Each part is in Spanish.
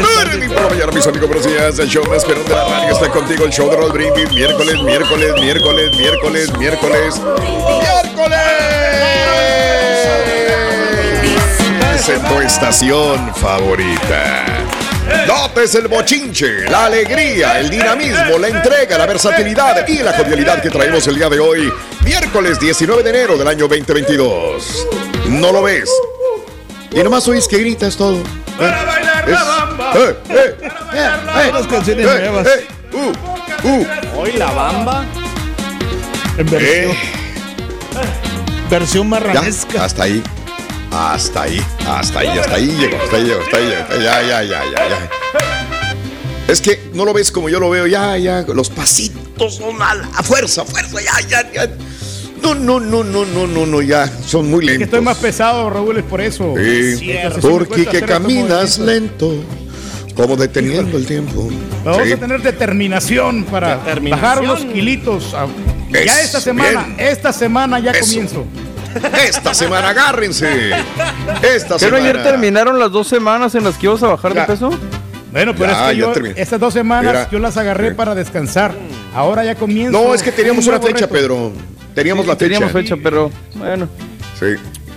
Mañana, mis amigos, buenos días. El show más perrón de la radio está contigo. El show de Raúl Brindis. Miércoles, miércoles, miércoles, miércoles, miércoles. ¡Miércoles! Es en tu estación favorita. Notes el bochinche, la alegría, el dinamismo, la entrega, la versatilidad y la cordialidad que traemos el día de hoy, miércoles 19 de enero del año 2022. ¿No lo ves? Y nomás oís que gritas todo. Para bailar la bamba. Eh, eh, eh, Las canciones eh, nuevas. eh, uh, uh. Hoy la bamba. En versión, versión Ya, marranesca. hasta ahí. Hasta ahí, hasta ahí, hasta ahí llegó, hasta ahí llegó, hasta ahí llegó. Ya, ya, ya, ya, ya. Es que no lo ves como yo lo veo, ya, ya. Los pasitos son a, a fuerza, fuerza, ya, ya, ya. No, no, no, no, no, no, no, ya. Son muy Que lentos. estoy más pesado, Raúl, es por eso. Sí, Entonces, porque que caminas lento, como deteniendo el tiempo. Vamos Sí. a tener determinación para Determinación. bajar unos kilitos. a- Es Ya esta semana, bien. esta semana ya Eso. comienzo. Esta semana, agárrense. Esta ¿Pero semana. ayer terminaron las dos semanas en las que ibas a bajar Ya. de peso? Bueno, pero Ya, es que yo terminé. estas dos semanas Mira. yo las agarré para descansar. Ahora ya comienzo. No, es que teníamos un una fecha, reto. Pedro. Teníamos la fecha. Teníamos fecha, pero bueno. Sí,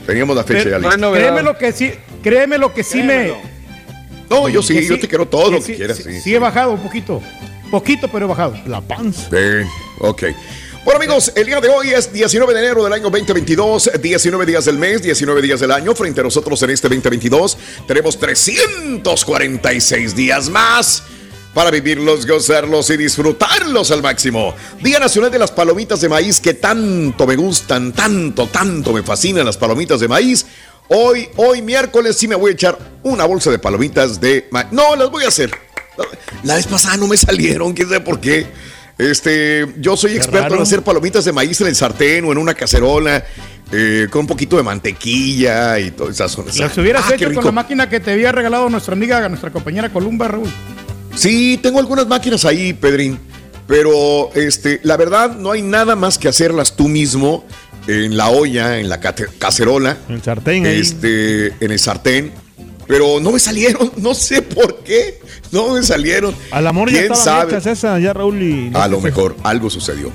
teníamos la fecha Pero- ya lista. no. Créeme lo que sí, créeme lo que sí me. No, yo sí, yo te quiero todo lo que quieras. Sí, Sí, sí he bajado un poquito. Poquito, pero he bajado. La panza. Sí, ok. Bueno amigos, el día de hoy es 19 de enero del año 2022, 19 días del mes, 19 días del año. Frente a nosotros en este 2022 tenemos 346 días más para vivirlos, gozarlos y disfrutarlos al máximo. Día Nacional de las Palomitas de Maíz que tanto me gustan, tanto, tanto me fascinan las palomitas de maíz. Hoy, hoy miércoles sí me voy a echar una bolsa de palomitas de maíz. No, las voy a hacer. La vez pasada no me salieron, quién sabe por qué. Este, yo soy experto raro. en hacer palomitas de maíz en el sartén o en una cacerola eh, con un poquito de mantequilla y todas esas cosas. Las hubieras Ah, hecho con la máquina que te había regalado nuestra amiga, nuestra compañera Columba, Raúl. Sí, tengo algunas máquinas ahí, Pedrín. Pero este, la verdad, no hay nada más que hacerlas tú mismo en la olla, en la cacerola, El sartén ahí. este, en el sartén. Pero no me salieron, no sé por qué, no me salieron. Al amor ya ¿Quién estaban sabe? hechas esas, ya Raúl y... A lo mejor algo sucedió.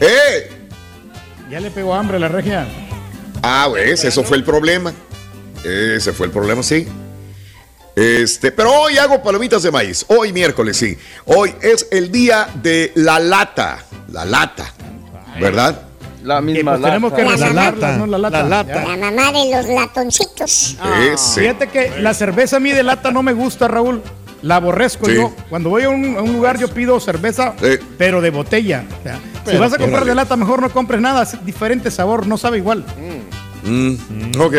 ¡Eh! Ya le pegó hambre a la regia. Ah, pues, eso fue el problema. Ese fue el problema, sí. Este, pero hoy hago palomitas de maíz. Hoy miércoles, sí. Hoy es el día de la lata. La lata. ¿Verdad? La Y misma pues tenemos que lata. reservarla, ¿no? La lata. La lata. La mamá de los latoncitos. Ese. Fíjate que la cerveza a mí de lata no me gusta, Raúl. La aborrezco Sí. yo. Cuando voy a un, a un lugar yo pido cerveza, Sí. pero de botella. O sea, si vas a comprar de lata, mejor no compres nada. Es diferente sabor, no sabe igual. Mm, ok.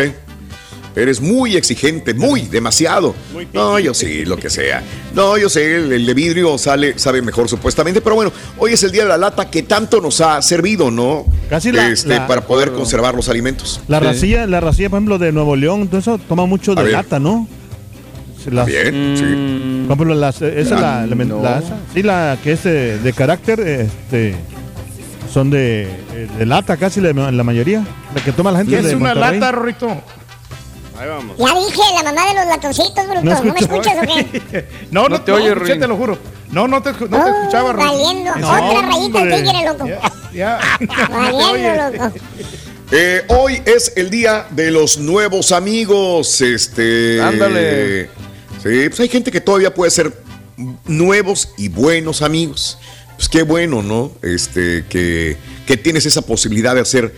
Eres muy exigente, muy, demasiado. No, yo sí, lo que sea. No, yo sé, el, el de vidrio sale, sabe mejor supuestamente, pero bueno, hoy es el día de la lata que tanto nos ha servido, ¿no? Casi la- este, la- para poder conservar los alimentos. La Sí. racilla, la racilla, por ejemplo, de Nuevo León, todo eso toma mucho de lata, ¿no? Las- Bien, sí. Mm, Por ejemplo, las, esa es la, la, no. la- esa, sí, la que es de, de carácter, este, son de, eh, de lata casi la, la mayoría. La que toma la gente Es de una Monterrey. lata, Rorrito. Ya dije, la mamá de los latoncitos, bruto. No ¿No, me escuchas o qué? No, no, No te oye, Ruin. te lo juro. No, no te, Oh, escuchaba, Rorito. Valiendo. En Otra rayita al tigre, loco. Ya, ya. Valiendo, loco. Eh, hoy es el día de los nuevos amigos. Este. Ándale. Sí, pues hay gente que todavía puede ser nuevos y buenos amigos. Pues qué bueno, ¿no? Este, que, que tienes esa posibilidad de hacer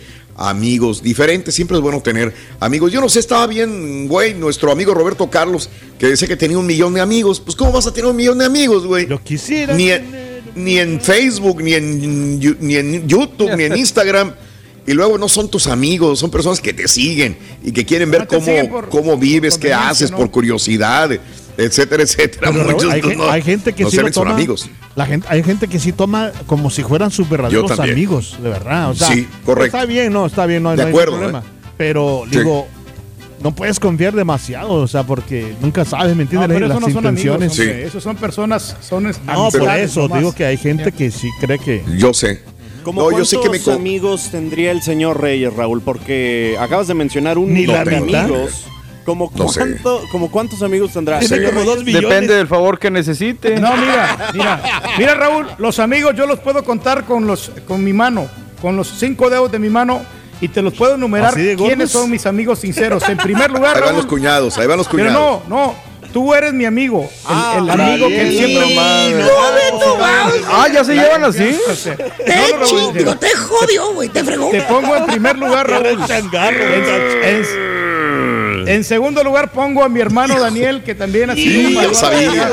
amigos diferentes. Siempre es bueno tener amigos. Yo no sé, estaba bien, güey, nuestro amigo Roberto Carlos, que decía que tenía un millón de amigos. Pues, ¿cómo vas a tener un millón de amigos, güey? Lo quisiera. ni en, ni en Facebook, ni en, ni en YouTube, ni en Instagram. Y luego no son tus amigos, son personas que te siguen y que quieren ver No cómo, por- cómo vives, qué haces, ¿no? por curiosidad, etcétera, etcétera. Muchos hay, no- hay gente que no sí lo toma, amigos. La gente, hay gente que sí toma como si fueran sus verdaderos amigos, de verdad. O sea, Sí, correcto. Está bien, no, está bien, no, De no hay acuerdo, problema. ¿eh? Pero Sí. digo, no puedes confiar demasiado, o sea, porque nunca sabes, ¿me No, entiendes? pero Las eso no son amigos, intenciones. hombre. Esos son personas, son no, por eso nomás. digo que hay gente que sí cree que. Yo sé. ¿Cómo No, yo sé que me amigos tendría el señor Reyes, Raúl? Porque acabas de mencionar un Ni la amigos. ¿Cómo, No sé. cuánto, como cuántos amigos tendrá? Tiene Señor como dos millones. Depende del favor que necesite. No, mira, mira, mira Raúl, los amigos yo los puedo contar con los con mi mano, con los cinco dedos de mi mano y te los puedo enumerar quiénes son mis amigos sinceros. En primer lugar, Ahí van los cuñados, ahí van los pero cuñados. no, no, tú eres mi amigo, el, el Ah, amigo que valiendo siempre madre. Ah, Ah, ya se llevan así. No, no, te jodió, güey, te fregó. te pongo en primer lugar, Raúl. En, en- en segundo lugar pongo a mi hermano Daniel, que también ha sido Sí, un yo sabía.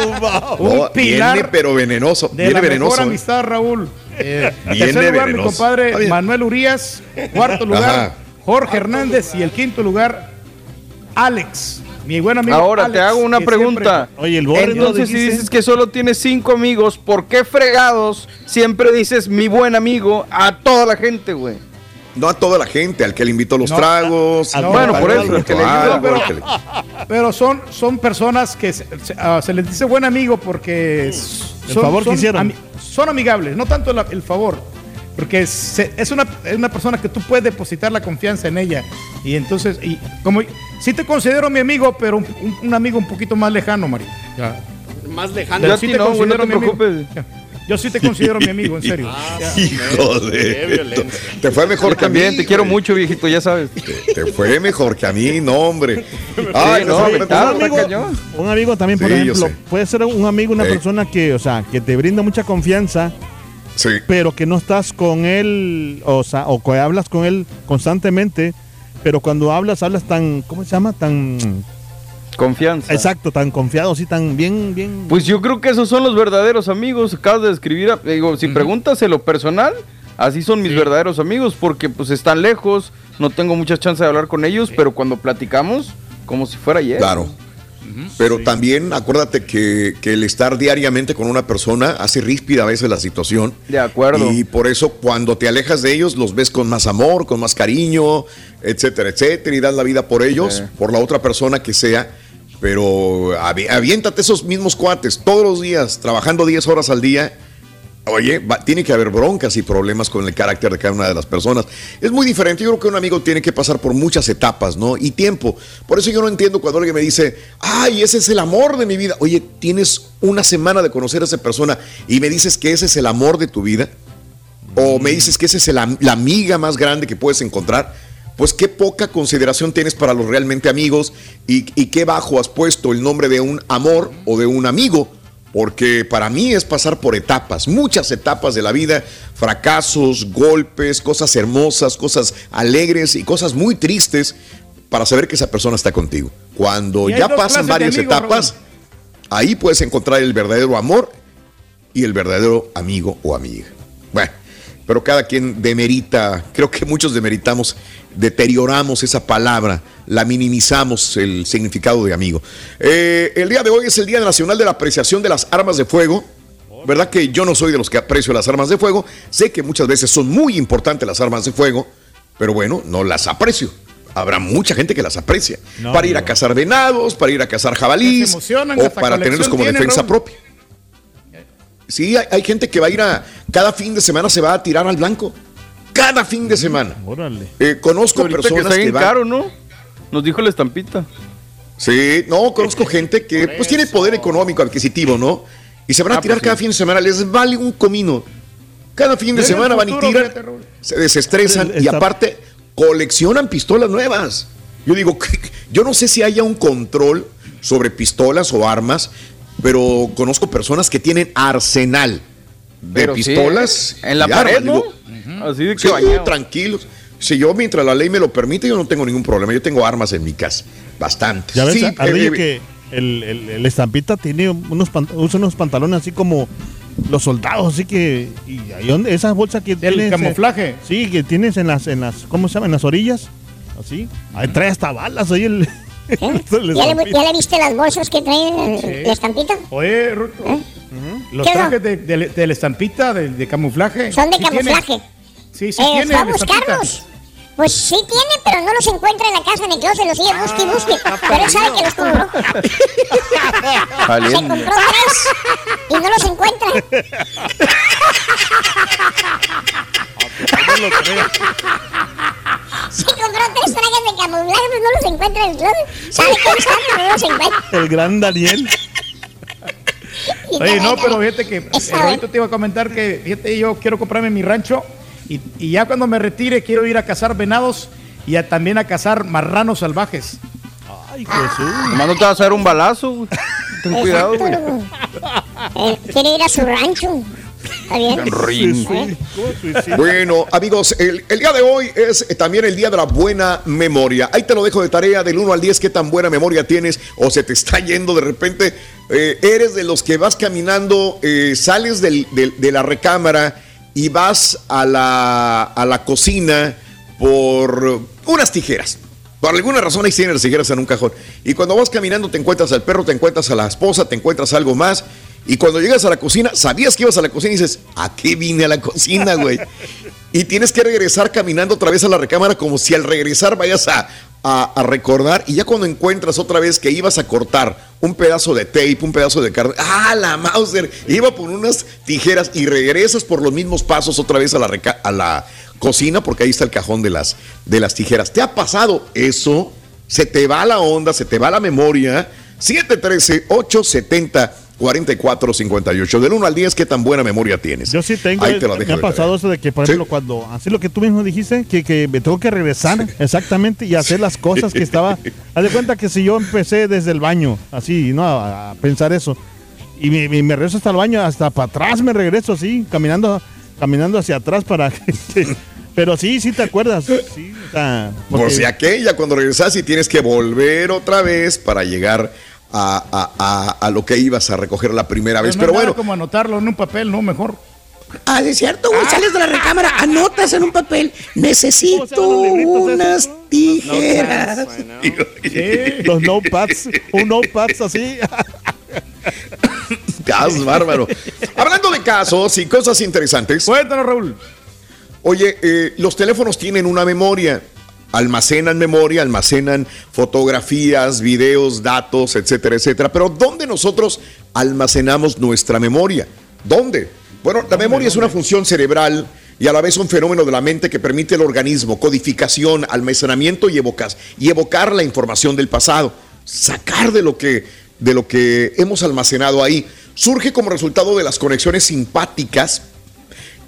un No, pilar viene pero venenoso, de viene la venenoso. mejor ¿eh? amistad, Raúl. Eh, en Viene tercer lugar, mi venenoso. Compadre. Manuel Urias. Cuarto lugar, Ajá. Jorge Hernández. Y el quinto lugar, Alex. Mi buen amigo. Ahora te hago una pregunta. Oye, el borre no Entonces, si dices que solo tienes cinco amigos, ¿por qué fregados siempre dices mi buen amigo a toda la gente, güey? No a toda la gente, al que le invitó los No, tragos. no, Bueno, al por que eso, el que le ayuda, pero- que Pero son, son personas que se, se- ah, se les dice buen amigo porque s- El son, favor que son hicieron. ami- son amigables, no tanto la- el favor. Porque se- es, una, es una persona que tú puedes depositar la confianza en ella. Y entonces, y como sí te considero mi amigo, pero un, un- un amigo un poquito más lejano, Mario. Más lejano. Yo a sí te no, güey, no considero te mi amigo. Yo sí te considero mi amigo, en serio. Hijo Qué de. violencia. Te fue mejor que a mí. también, te quiero mucho, viejito, ya sabes. Te, te fue mejor que a mí, no, hombre. Ay, no, un, amigo, cañón. un amigo también, por Sí, ejemplo, puede ser un amigo, una persona que, o sea, que te brinda mucha confianza, Sí. pero que no estás con él, o sea, o que hablas con él constantemente, pero cuando hablas, hablas tan, ¿cómo se llama? Tan, Confianza. exacto, tan confiado, así, tan bien, bien. Pues yo creo que esos son los verdaderos amigos. Acabas de describir, a- digo, si preguntas en lo personal, así son mis verdaderos amigos, porque pues están lejos, no tengo muchas chances de hablar con ellos, pero cuando platicamos, como si fuera ayer. Claro. Pero también acuérdate que, que el estar diariamente con una persona hace ríspida a veces la situación. De acuerdo. Y por eso cuando te alejas de ellos los ves con más amor, con más cariño, etcétera, etcétera, y das la vida por ellos, Sí. por la otra persona que sea. Pero avi- aviéntate esos mismos cuates todos los días, trabajando 10 horas al día. Oye, tiene que haber broncas y problemas con el carácter de cada una de las personas. Es muy diferente. Yo creo que un amigo tiene que pasar por muchas etapas, ¿no? Y tiempo. Por eso yo no entiendo cuando alguien me dice, ay, ese es el amor de mi vida. Oye, tienes una semana de conocer a esa persona y me dices que ese es el amor de tu vida. O me dices que esa es el- la amiga más grande que puedes encontrar. Pues qué poca consideración tienes para los realmente amigos y, y qué bajo has puesto el nombre de un amor o de un amigo porque para mí es pasar por etapas, muchas etapas de la vida, fracasos, golpes, cosas hermosas, cosas alegres y cosas muy tristes para saber que esa persona está contigo. Cuando ya pasan varias amigos, etapas, ahí puedes encontrar el verdadero amor y el verdadero amigo o amiga. Bueno, pero cada quien demerita, creo que muchos demeritamos, deterioramos esa palabra, la minimizamos el significado de amigo. Eh, el día de hoy es el Día Nacional de la Apreciación de las Armas de Fuego. ¿Verdad que yo no soy de los que aprecio las armas de fuego? Sé que muchas veces son muy importantes las armas de fuego, pero bueno, no las aprecio. Habrá mucha gente que las aprecia. No, para ir a cazar venados, para ir a cazar emocionan, o para tenerlos como defensa Raúl. propia. Sí, hay, hay gente que va a ir a. Cada fin de semana se va a tirar al blanco. Cada fin de semana. Órale. Eh, conozco Ahorita que personas que, van. caro, ¿no? Nos dijo la estampita. Sí, no, conozco gente que pues tiene poder económico adquisitivo, ¿no? Y se van a Ah, tirar pues cada sí. fin de semana, les vale un comino. Cada fin de semana van y tiran, se desestresan El- y aparte coleccionan pistolas nuevas. Yo digo, yo no sé si haya un control sobre pistolas o armas, pero conozco personas que tienen arsenal de Pero sí, pistolas. en la pared, armas. ¿no? Digo, Así de que Sí, bañado. tranquilos. Si yo, mientras la ley me lo permite, yo no tengo ningún problema. Yo tengo armas en mi casa. Bastante. Ya ves, Sí, eh, que el, el- el estampita tiene unos, pant- usa unos pantalones así como los soldados, así que. Y ahí donde, esas bolsas que Del tienes. eh, camuflaje. sí, que tienes en las, en las. ¿Cómo se llama? En las orillas. Así. Ahí trae hasta balas ahí el. el ¿Ya le, ya le viste las bolsas que trae el- Sí. la estampita? Oye, Ruto, los ¿Qué trajes de, de- de la estampita, de, de camuflaje. Son de ¿sí tiene? camuflaje. Sí, sí Eh, tiene a buscarlos. Pues sí tiene, pero no los encuentra en la casa en el closet, los sigue busque y busque. Pero él sabe que los compró. Se compró tres y no los encuentra. Se compró tres trajes de camuflaje, pero no los encuentra en el closet. Los están, pero no los encuentra. El gran Daniel. Oye, no, pero fíjate que eh, ahorita te iba a comentar que, fíjate, yo quiero comprarme mi rancho y, y ya cuando me retire quiero ir a cazar venados y a- también a cazar marranos salvajes. Ay, Jesús. Nomás no te vas a dar un balazo. Ten cuidado, güey. Eh, quiere ir a su rancho. Está bien. Rin. Bueno, amigos, el, el día de hoy es también el día de la buena memoria. Ahí te lo dejo de tarea del 1 al 10, qué tan buena memoria tienes o se te está yendo de repente. Eh, eres de los que vas caminando, eh, sales del- del- de la recámara y vas a la, a la cocina por unas tijeras. Por alguna razón ahí tienen las tijeras en un cajón. Y cuando vas caminando te encuentras al perro, te encuentras a la esposa, te encuentras algo más. Y cuando llegas a la cocina, sabías que ibas a la cocina y dices, ¿a qué vine a la cocina, güey? y tienes que regresar caminando otra vez a la recámara como si al regresar vayas a, a- recordar. Y ya cuando encuentras otra vez que ibas a cortar un pedazo de tape, un pedazo de carne, ¡ah, la Mauser! Iba por unas tijeras y regresas por los mismos pasos otra vez a la, a la cocina porque ahí está el cajón de las, de las tijeras. ¿Te ha pasado eso? Se te va la onda, se te va la memoria. 713-870-4458. Del 1 al 10, ¿qué tan buena memoria tienes? Yo sí tengo. Ahí te me dejo ha de pasado eso de que, por Sí. ejemplo, cuando. Así lo que tú mismo dijiste, que, que me tengo que regresar exactamente y hacer las cosas que estaba. Haz de cuenta que si yo empecé desde el baño, así, ¿no? A, a pensar eso. Y me, me- me regreso hasta el baño, hasta para atrás me regreso así, caminando, caminando hacia atrás para que. que- pero sí, sí te acuerdas. Sí, o sea, Por porque- si aquella, cuando regresas y tienes que volver otra vez para llegar a, a- a- a lo que ibas a recoger la primera vez. no Pero bueno, como anotarlo en un papel, no, mejor. Ah, es cierto, güey. Sales de la recámara, anotas en un papel. Necesito unas tijeras. Los notepads, un notepads así. Estás bárbaro. Hablando de casos y cosas interesantes. Cuéntanos, Raúl. Oye, eh, los teléfonos tienen una memoria. Almacenan memoria, almacenan fotografías, videos, datos, etcétera, etcétera. Pero ¿dónde nosotros almacenamos nuestra memoria? ¿Dónde? Bueno, la memoria es una función cerebral y a la vez un fenómeno de la mente que permite al organismo codificación, almacenamiento y, evocas, y evocar la información del pasado, sacar de lo que de lo que hemos almacenado ahí. Surge como resultado de las conexiones simpáticas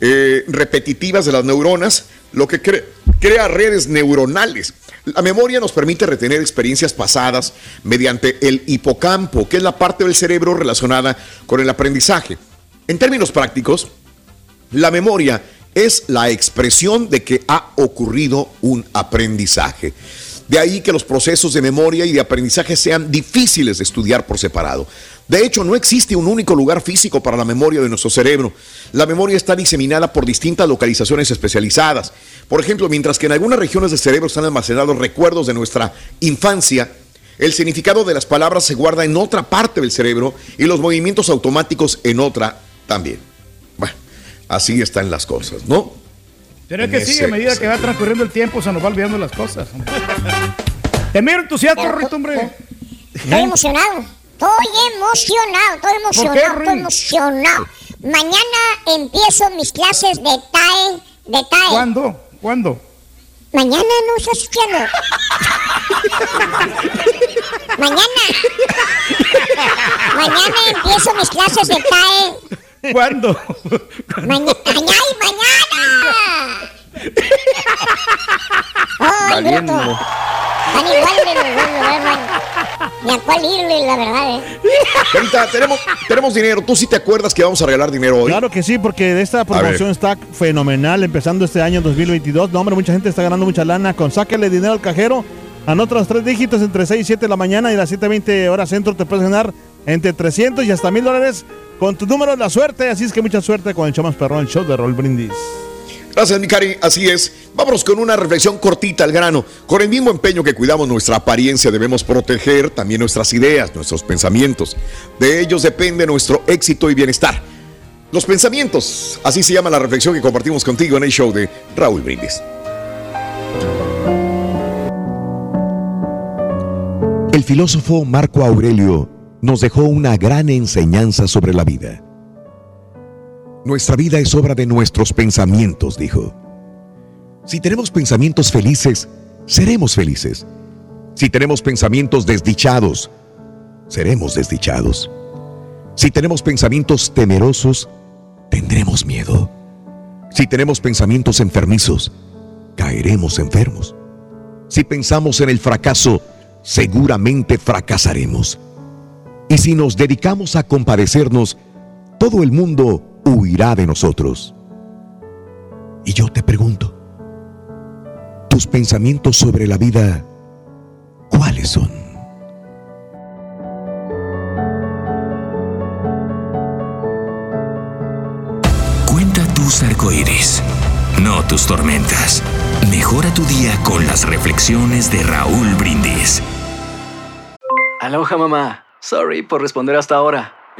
eh, repetitivas de las neuronas, lo que cre- crea redes neuronales. La memoria nos permite retener experiencias pasadas mediante el hipocampo, que es la parte del cerebro relacionada con el aprendizaje. En términos prácticos, la memoria es la expresión de que ha ocurrido un aprendizaje. De ahí que los procesos de memoria y de aprendizaje sean difíciles de estudiar por separado. De hecho, no existe un único lugar físico para la memoria de nuestro cerebro. La memoria está diseminada por distintas localizaciones especializadas. Por ejemplo, mientras que en algunas regiones del cerebro están almacenados recuerdos de nuestra infancia, el significado de las palabras se guarda en otra parte del cerebro y los movimientos automáticos en otra también. Bueno, así están las cosas, ¿no? Pero es que sí, a medida que va transcurriendo el tiempo se nos va olvidando las cosas. Te miro entusiasmo, Rito, hombre. Estoy emocionado. Estoy emocionado, estoy emocionado, qué, estoy emocionado. Mañana empiezo mis clases de TAE. De TAE. ¿Cuándo? ¿Cuándo? Mañana no estás escuchando. Mañana. Mañana empiezo mis clases de TAE. ¿Cuándo? Mañana. ¡Ay, mañana! Ay, Valiendo. bruto. Van igual de los dos. Ni a cuál irle, la verdad, eh. Carita, tenemos, tenemos dinero. ¿Tú sí te acuerdas que vamos a regalar dinero hoy? Claro que sí, porque esta promoción está fenomenal empezando este año 2022. No, hombre, mucha gente está ganando mucha lana. Con sáquele dinero al cajero. Anota los tres dígitos entre 6 y 7 de la mañana y las 7.20 horas centro te puedes ganar entre 300 y hasta 1000 dólares con tu número de la suerte. Así es que mucha suerte con el show más perrón, el show de Roll Brindis. Gracias, mi cari. Así es. Vámonos con una reflexión cortita al grano. Con el mismo empeño que cuidamos nuestra apariencia, debemos proteger también nuestras ideas, nuestros pensamientos. De ellos depende nuestro éxito y bienestar. Los pensamientos, así se llama la reflexión que compartimos contigo en el show de Raúl Brindis. El filósofo Marco Aurelio nos dejó una gran enseñanza sobre la vida. Nuestra vida es obra de nuestros pensamientos, dijo. Si tenemos pensamientos felices, seremos felices. Si tenemos pensamientos desdichados, seremos desdichados. Si tenemos pensamientos temerosos, tendremos miedo. Si tenemos pensamientos enfermizos, caeremos enfermos. Si pensamos en el fracaso, seguramente fracasaremos. Y si nos dedicamos a compadecernos, todo el mundo huirá de nosotros. Y yo te pregunto, tus pensamientos sobre la vida, ¿cuáles son? Cuenta tus arcoíris, no tus tormentas. Mejora tu día con las reflexiones de Raúl Brindis. Aloha mamá. Sorry por responder hasta ahora.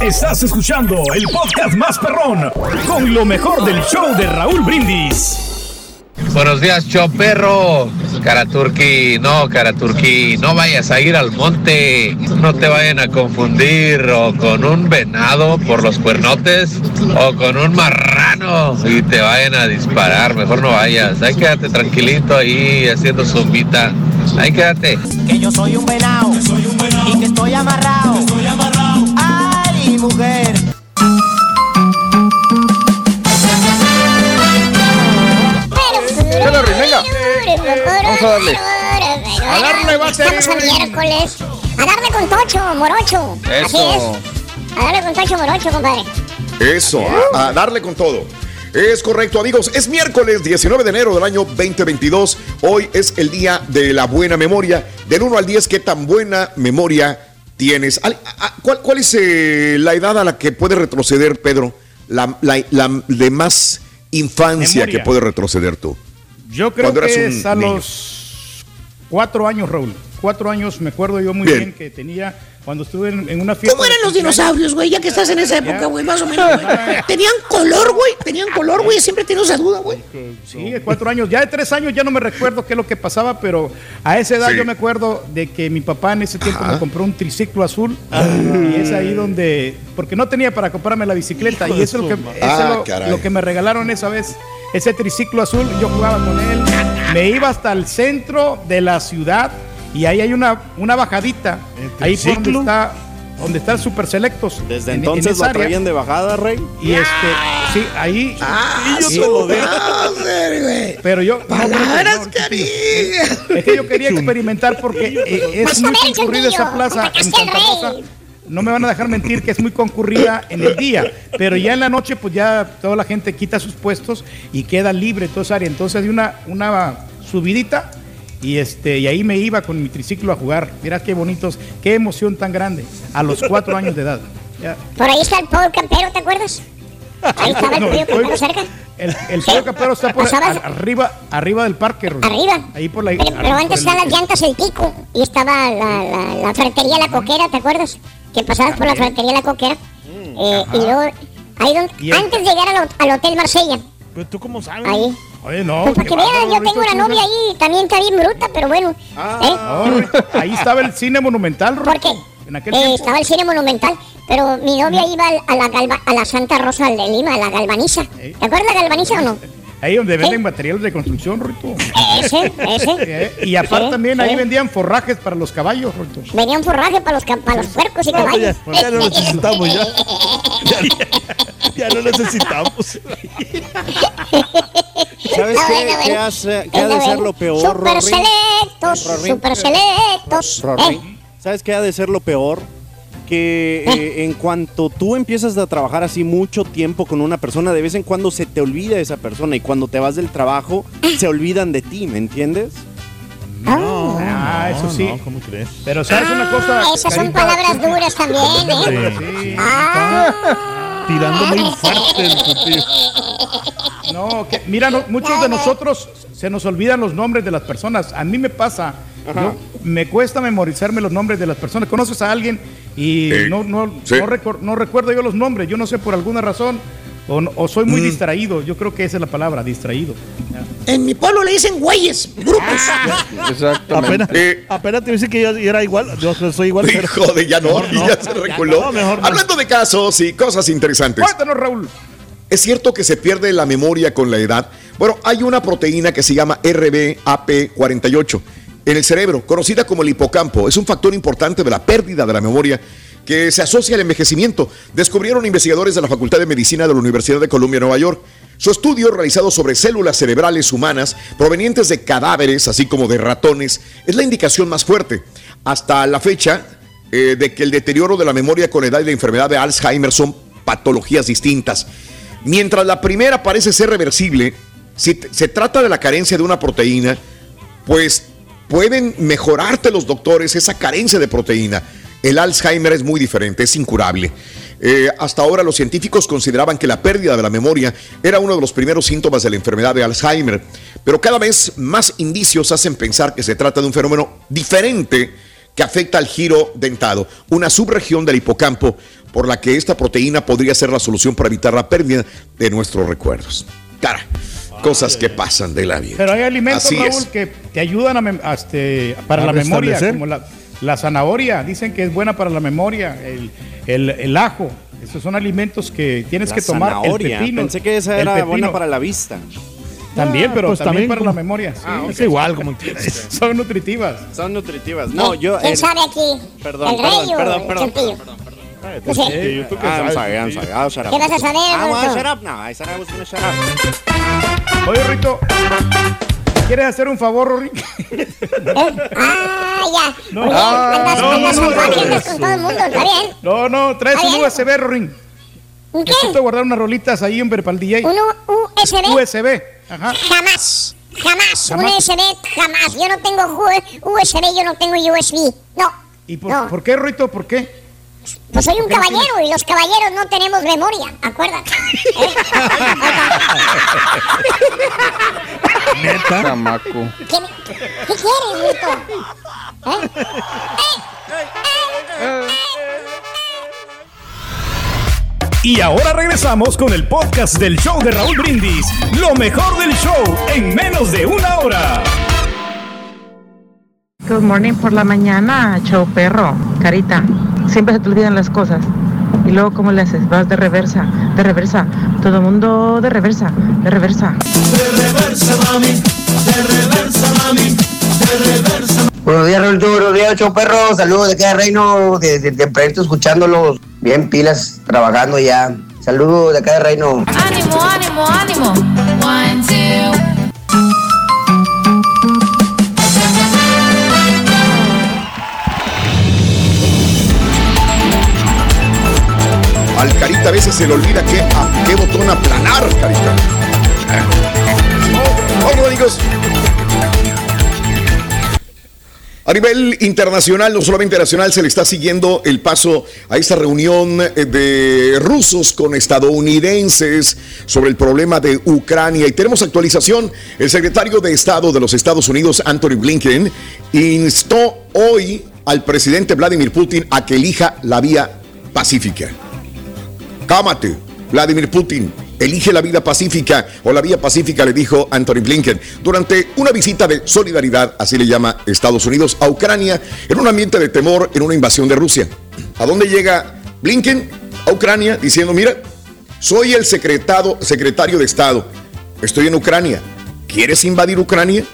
Estás escuchando el podcast más perrón con lo mejor del show de Raúl Brindis. Buenos días, Choperro. Caraturqui, no, Caraturqui, no vayas a ir al monte. No te vayan a confundir o con un venado por los cuernotes o con un marrano y te vayan a disparar. Mejor no vayas. Ahí quédate tranquilito ahí haciendo zumbita. Ahí quédate. Que yo soy un venado y que estoy amarrado. Ay, mujer. Vamos a darle. A darle, va a Estamos a miércoles. A darle con Tocho, Morocho. Así es. Eso. A darle con Tocho, Morocho, compadre. Eso, a, a darle con todo. Es correcto, amigos. Es miércoles 19 de enero del año 2022. Hoy es el día de la buena memoria. Del 1 al 10, ¿qué tan buena memoria tienes? ¿Cuál, cuál es eh, la edad a la que puede retroceder, Pedro? La, la- la de más infancia Memoria. que puede retroceder tú. Yo creo que es a niño. los cuatro años, Raúl. Cuatro años, me acuerdo yo muy Bien. bien, que tenía cuando estuve en, en una fiesta. ¿Cómo eran los 15 años. dinosaurios, güey? Ya que estás en esa época, güey, más o menos, güey. Tenían color, güey. Tenían color, güey. Siempre he tenido esa duda, güey. Sí, de cuatro años. Ya de tres años ya no me recuerdo qué es lo que pasaba, pero a esa edad Sí. yo me acuerdo de que mi papá en ese tiempo Ajá. me compró un triciclo azul y es ahí donde, porque no tenía para comprarme la bicicleta Hijo y eso es lo que, es Ah, lo que me regalaron esa vez. Ese triciclo azul, yo jugaba con él, me iba hasta el centro de la ciudad y ahí hay una, una bajadita, ahí por donde está, donde está el Super Selectos. Desde en- en entonces esa lo traían de bajada, Rey. Y este, sí, ahí. Ah, y- su madre, güey. Pero yo. no, Palabras, no, no, Es que yo quería experimentar porque eh, es muy concurrida esa plaza en Santa Rosa. No me van a dejar mentir que es muy concurrida en el día, pero ya en la noche pues ya toda la gente quita sus puestos y queda libre toda esa área. Entonces hay una, una subidita y este y ahí me iba con mi triciclo a jugar. Mira qué bonitos, qué emoción tan grande a los cuatro años de edad. Ya. Por ahí está el pollo campero, ¿te acuerdas? Ahí estaba el No, pollo campero cerca. El, el pollo capero está por a- arriba, arriba del parque, Rubén. Arriba. Ahí por la. Pero, pero antes estaban las llantas el pico y estaba la, la, la ferretería La Coquera, ¿te acuerdas? Que pasabas por la ferretería La Coquera. Eh, y luego, ahí donde, antes de llegar al, al Hotel Marsella. ¿Pero tú cómo sabes? Ahí. Oye, no. Pues para que vean, bárbaro, yo tengo una novia ahí, también está bien bruta, pero bueno. ¿eh? No, ahí estaba el cine monumental. ¿Por qué? En aquel Eh, estaba el cine monumental, pero mi novia iba a la, galva- a la Santa Rosa de Lima, a la Galvaniza. ¿Te acuerdas de la Galvaniza o no? Ahí donde venden materiales de construcción, Rito. Ese, ese. Eh, Y aparte también ahí vendían forrajes para los caballos, Rito. Venía un forraje para los, para los puercos y No, caballos. ya, ya no necesitamos, ya. Ya, ya no necesitamos. ¿Sabes qué, hace- qué ha de ser lo peor, Super Rory? selectos, Rory. super selectos. Rory, Eh, ¿Sabes qué ha de ser lo peor? Que eh, en cuanto tú empiezas a trabajar así mucho tiempo con una persona, de vez en cuando se te olvida esa persona y cuando te vas del trabajo se olvidan de ti, ¿me entiendes? Ah, eso sí. ¿Cómo crees? Pero ¿sabes una cosa? Ah, esas son palabras duras también, ¿eh? Sí. Ah, Tirando muy fuerte el. No, que, mira, no- muchos de nosotros se nos olvidan los nombres de las personas. A mí me pasa. yo- me cuesta memorizarme los nombres de las personas. Conoces a alguien y no, no, Sí. no, recor- no recuerdo yo los nombres. Yo no sé por alguna razón. O, no- o soy muy Mm. distraído. Yo creo que esa es la palabra, distraído. En mi pueblo le dicen güeyes. Apenas, Eh, apenas te dice que yo era igual. Yo soy igual. pero- Hijo de ya no, Mejor no. ya se reculó. no, mejor no. Hablando de casos y cosas interesantes. Cuéntanos, Raúl. ¿Es cierto que se pierde la memoria con la edad? Bueno, hay una proteína que se llama RBAP48 en el cerebro, conocida como el hipocampo. Es un factor importante de la pérdida de la memoria que se asocia al envejecimiento. Descubrieron investigadores de la Facultad de Medicina de la Universidad de Columbia, Nueva York. Su estudio realizado sobre células cerebrales humanas provenientes de cadáveres, así como de ratones, es la indicación más fuerte. Hasta la fecha eh, de que el deterioro de la memoria con edad y la enfermedad de Alzheimer son patologías distintas. Mientras la primera parece ser reversible, si se trata de la carencia de una proteína, pues pueden mejorarte los doctores esa carencia de proteína. El Alzheimer es muy diferente, es incurable. Eh, hasta ahora los científicos consideraban que la pérdida de la memoria era uno de los primeros síntomas de la enfermedad de Alzheimer, pero cada vez más indicios hacen pensar que se trata de un fenómeno diferente que afecta al giro dentado, una subregión del hipocampo por la que esta proteína podría ser la solución para evitar la pérdida de nuestros recuerdos. Cara, cosas que pasan de la vida. Pero hay alimentos, Así Raúl, es. que te ayudan a mem- a este, para ¿A la memoria, como la, la zanahoria. Dicen que es buena para la memoria. El, el- el ajo. Esos son alimentos que tienes La que tomar. zanahoria. El pepino. Pensé que esa el era pepino. buena para la vista. También, Ah, pero pues también, también para como- la memoria. sí. Ah. Es igual como quieras. Son nutritivas. Son nutritivas. No, yo. ¿Quién sabe aquí? Perdón, ¿El rey perdón, o perdón, el perdón. Chuntillo, ¿tú qué vas a saber, Roberto? shut up going to shut up. Oye, Rito, ¿quieres hacer un favor, Rory? Ah, ya. No. Oye, Ah, andas, no, andas no, con todo el mundo, está bien. No, no, traes un. USB, Rory. ¿Un qué? Necesito guardar unas rolitas ahí, hombre, para el DJ. ¿Un USB? USB. Ajá. Jamás, jamás, un Jamás. USB, jamás. Yo no tengo USB, yo no tengo USB. No, ¿Y por, No. por qué, Rito? ¿Por qué? Pues soy un ¿Por qué no caballero y los caballeros no tenemos memoria, acuérdate. Neta. Chamaco. ¿Qué, qué quieres, Rito? ¿Eh? Y ahora regresamos con el podcast del show de Raúl Brindis. Lo mejor del show en menos de una hora. Good morning por la mañana, show perro, carita. Siempre se te olvidan las cosas. Y luego, ¿cómo le haces? Vas de reversa, de reversa. Todo mundo de reversa, de reversa. Buenos días, Raúl. Buenos días, ocho perros. Saludos de acá de Reino, desde tempranito escuchándolos. Bien pilas, trabajando ya. Saludos de acá de Reino. Ánimo, ánimo, ánimo. One, two. A veces se le olvida que, a qué botón aplanar, Carita. Bueno, amigos. A nivel internacional, no solamente nacional, se le está siguiendo el paso a esta reunión eh, de rusos con estadounidenses sobre el problema de Ucrania. Y tenemos actualización. El secretario de Estado de los Estados Unidos, Anthony Blinken, instó hoy al presidente Vladimir Putin a que elija la vía pacífica. Vladimir Putin. Elige la vida pacífica o la vía pacífica, le dijo Anthony Blinken durante una visita de solidaridad, así le llama Estados Unidos, a Ucrania, en un ambiente de temor en una invasión de Rusia. ¿A dónde llega Blinken? A Ucrania, diciendo, mira, soy el secretado, secretario de Estado, estoy en Ucrania, ¿quieres invadir Ucrania?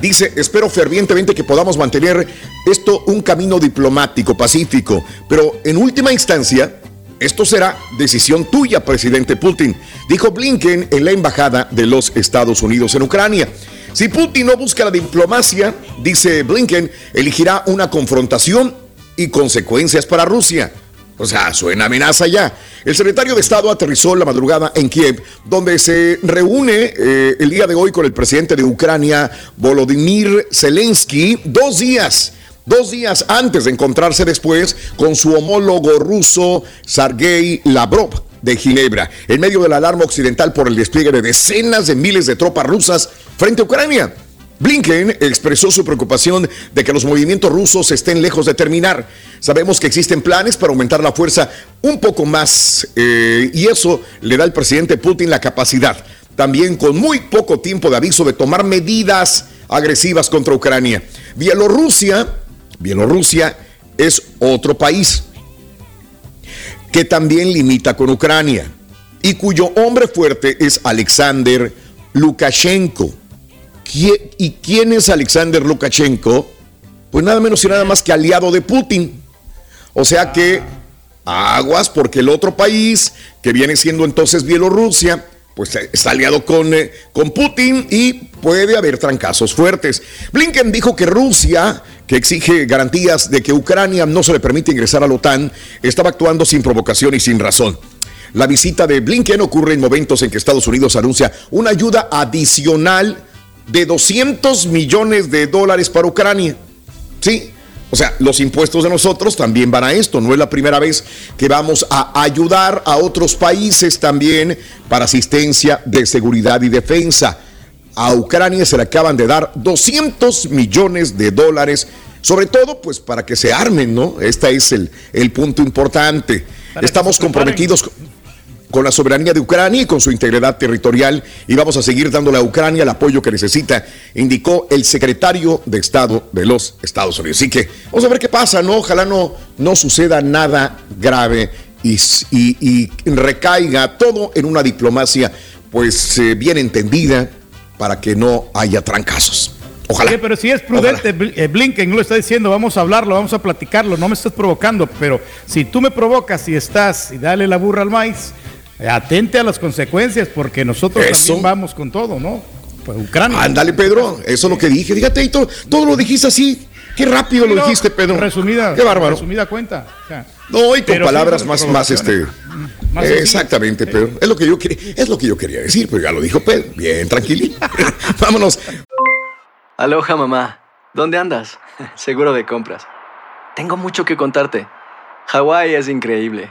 Dice, espero fervientemente que podamos mantener esto un camino diplomático, pacífico, pero en última instancia, esto será decisión tuya, presidente Putin, dijo Blinken en la embajada de los Estados Unidos en Ucrania. Si Putin no busca la diplomacia, dice Blinken, elegirá una confrontación y consecuencias para Rusia. O sea, suena amenaza ya. El secretario de Estado aterrizó la madrugada en Kiev, donde se reúne eh, el día de hoy con el presidente de Ucrania, Volodymyr Zelensky, dos días. Dos días antes de encontrarse después con su homólogo ruso, Sergei Lavrov, de Ginebra, en medio de la alarma occidental por el despliegue de decenas de miles de tropas rusas frente a Ucrania. Blinken expresó su preocupación de que los movimientos rusos estén lejos de terminar. Sabemos que existen planes para aumentar la fuerza un poco más eh, y eso le da al presidente Putin la capacidad, también con muy poco tiempo de aviso, de tomar medidas agresivas contra Ucrania. Bielorrusia, Bielorrusia es otro país que también limita con Ucrania y cuyo hombre fuerte es Alexander Lukashenko. ¿Qui- ¿Y quién es Alexander Lukashenko? Pues nada menos y nada más que aliado de Putin. O sea que aguas porque el otro país, que viene siendo entonces Bielorrusia, pues eh, está aliado con, eh, con Putin y puede haber trancazos fuertes. Blinken dijo que Rusia, que exige garantías de que Ucrania no se le permite ingresar a la OTAN, estaba actuando sin provocación y sin razón. La visita de Blinken ocurre en momentos en que Estados Unidos anuncia una ayuda adicional de 200 millones de dólares para Ucrania. Sí, o sea, los impuestos de nosotros también van a esto. No es la primera vez que vamos a ayudar a otros países también para asistencia de seguridad y defensa. A Ucrania se le acaban de dar 200 millones de dólares Sobre todo, pues para que se armen, ¿no? Este es el, el punto importante. Para Estamos preparen. Con- la soberanía de Ucrania y con su integridad territorial y vamos a seguir dándole a Ucrania el apoyo que necesita, indicó el secretario de Estado de los Estados Unidos. Así que vamos a ver qué pasa, ¿no? Ojalá no, no suceda nada grave y, s- y- y recaiga todo en una diplomacia pues eh, bien entendida para que no haya trancazos. Ojalá. Oye, pero si es prudente, eh, Blinken lo está diciendo, vamos a hablarlo, vamos a platicarlo, no me estás provocando, pero si tú me provocas y estás y dale la burra al maíz, atente a las consecuencias, porque nosotros Eso. también vamos con todo, ¿no? Pues Ucrania. Ándale, Pedro, eso es lo que dije. Fíjate, y todo, todo lo dijiste así. Qué rápido Sí, lo no, dijiste, Pedro. Resumida. Qué bárbaro. Resumida cuenta. o sea, No, y con sí palabras más, más este. Más eh, exactamente, Pedro. Es lo que yo quería, es lo que yo quería decir, pero ya lo dijo Pedro. Bien, tranquilito. Vámonos. Aloha mamá, ¿dónde andas? Seguro de compras. Tengo mucho que contarte. Hawái es increíble.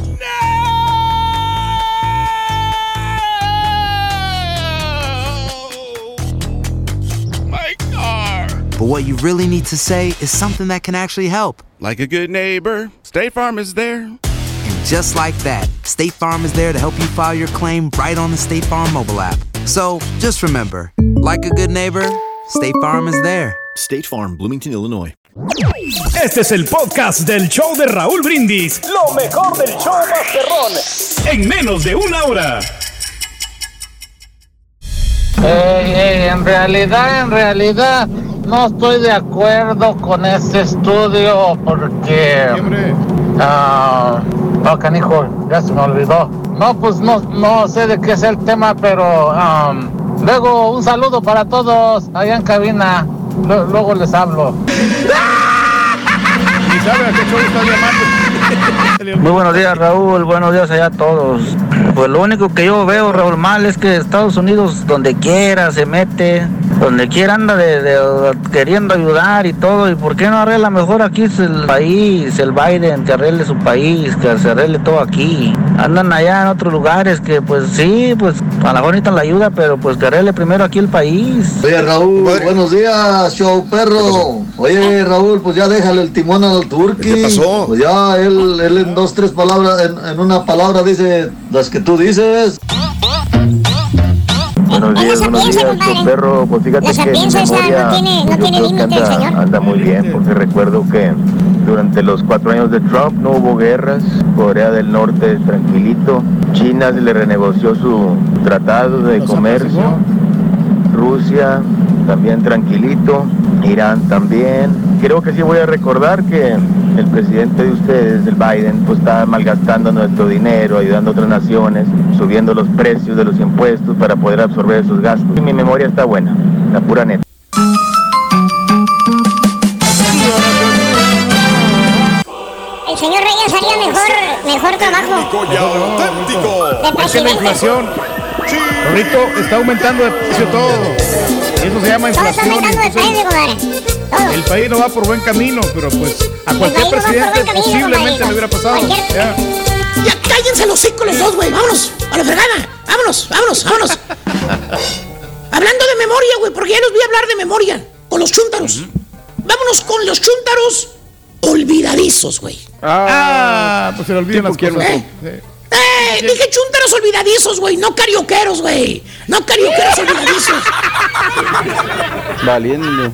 but what you really need to say is something that can actually help. Like a good neighbor, State Farm is there. And just like that, State Farm is there to help you file your claim right on the State Farm mobile app. So just remember, like a good neighbor, State Farm is there. State Farm, Bloomington, Illinois. Este es el podcast del show de Raúl Brindis. Lo mejor del show Masterrón. En menos de una hora. Ey, ey, en realidad, en realidad, no estoy de acuerdo con este estudio porque... Ah, no, canijo, ya se me olvidó. No, pues no, no sé de qué es el tema, pero am, luego un saludo para todos allá en cabina. Lu- luego les hablo. Muy buenos días Raúl, buenos días allá a todos. Pues lo único que yo veo Raúl mal es que Estados Unidos donde quiera se mete, donde quiera anda de, de- queriendo ayudar y todo. ¿Y por qué no arregla mejor aquí el país, el Biden, que arregle su país, que se arregle todo aquí? Andan allá en otros lugares que pues sí, pues a lo mejor necesitan la ayuda, pero pues que arregle primero aquí el país. Oye Raúl, buenos días, show perro. Oye Raúl, pues ya déjale el timón al turqui. ¿Qué pasó? Pues ya él, él en dos, tres palabras, en, en una palabra dice las que tú dices. Buenos días, buenos días, tu perro. Pues fíjate La que mi memoria no tiene- no yo tiene creo que límite, anda, señor. anda muy bien, porque recuerdo que durante los cuatro años de Trump no hubo guerras. Corea del Norte tranquilito. China se le renegoció su tratado de comercio. Rusia también tranquilito. Irán también. Creo que sí voy a recordar que el presidente de ustedes, el Biden, pues está malgastando nuestro dinero, ayudando a otras naciones, subiendo los precios de los impuestos para poder absorber esos gastos. Y mi memoria está buena, la pura neta. El señor Reyes haría mejor, mejor trabajo. De Es que la inflación. Ahorita está aumentando de precio todo. Eso se llama inflación. Todo. el país no va por buen camino, pero pues a cualquier no presidente camino, posiblemente le hubiera pasado. Cualquier- Ya. Ya cállense los hocico los dos, güey. Vámonos, a la fregada. Vámonos, vámonos, vámonos. Hablando de memoria, güey, porque ya les voy a hablar de memoria. Con los chúntaros. Vámonos con los chúntaros olvidadizos, güey. Ah, pues se le olvidan las cosas. ¿quién ¡Eh! Dije chúntaros olvidadizos, güey. No carioqueros, güey. No carioqueros olvidadizos. Valiendo.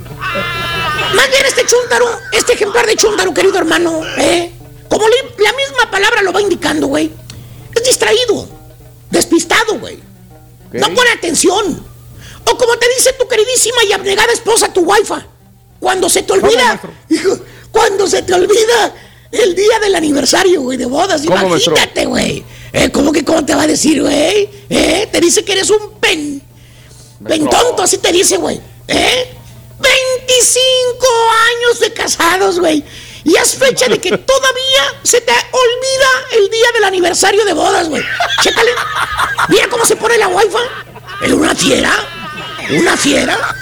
Más bien este chúntaro, este ejemplar de chúntaro, querido hermano, ¿eh? Como la misma palabra lo va indicando, güey. Es distraído, despistado, güey. No pone atención. O como te dice tu queridísima y abnegada esposa, tu wifi. Cuando se te olvida, hijo, cuando se te olvida el día del aniversario, güey, de bodas. Imagínate, güey. Eh, ¿Cómo que cómo te va a decir, güey? ¿Eh? Te dice que eres un pen. Pen tonto, así te dice, güey. ¿Eh? 25 años de casados, güey. Y es fecha de que todavía se te olvida el día del aniversario de bodas, güey. Chécale. Mira cómo se pone la wifi. ¿Es una fiera? ¿Una fiera?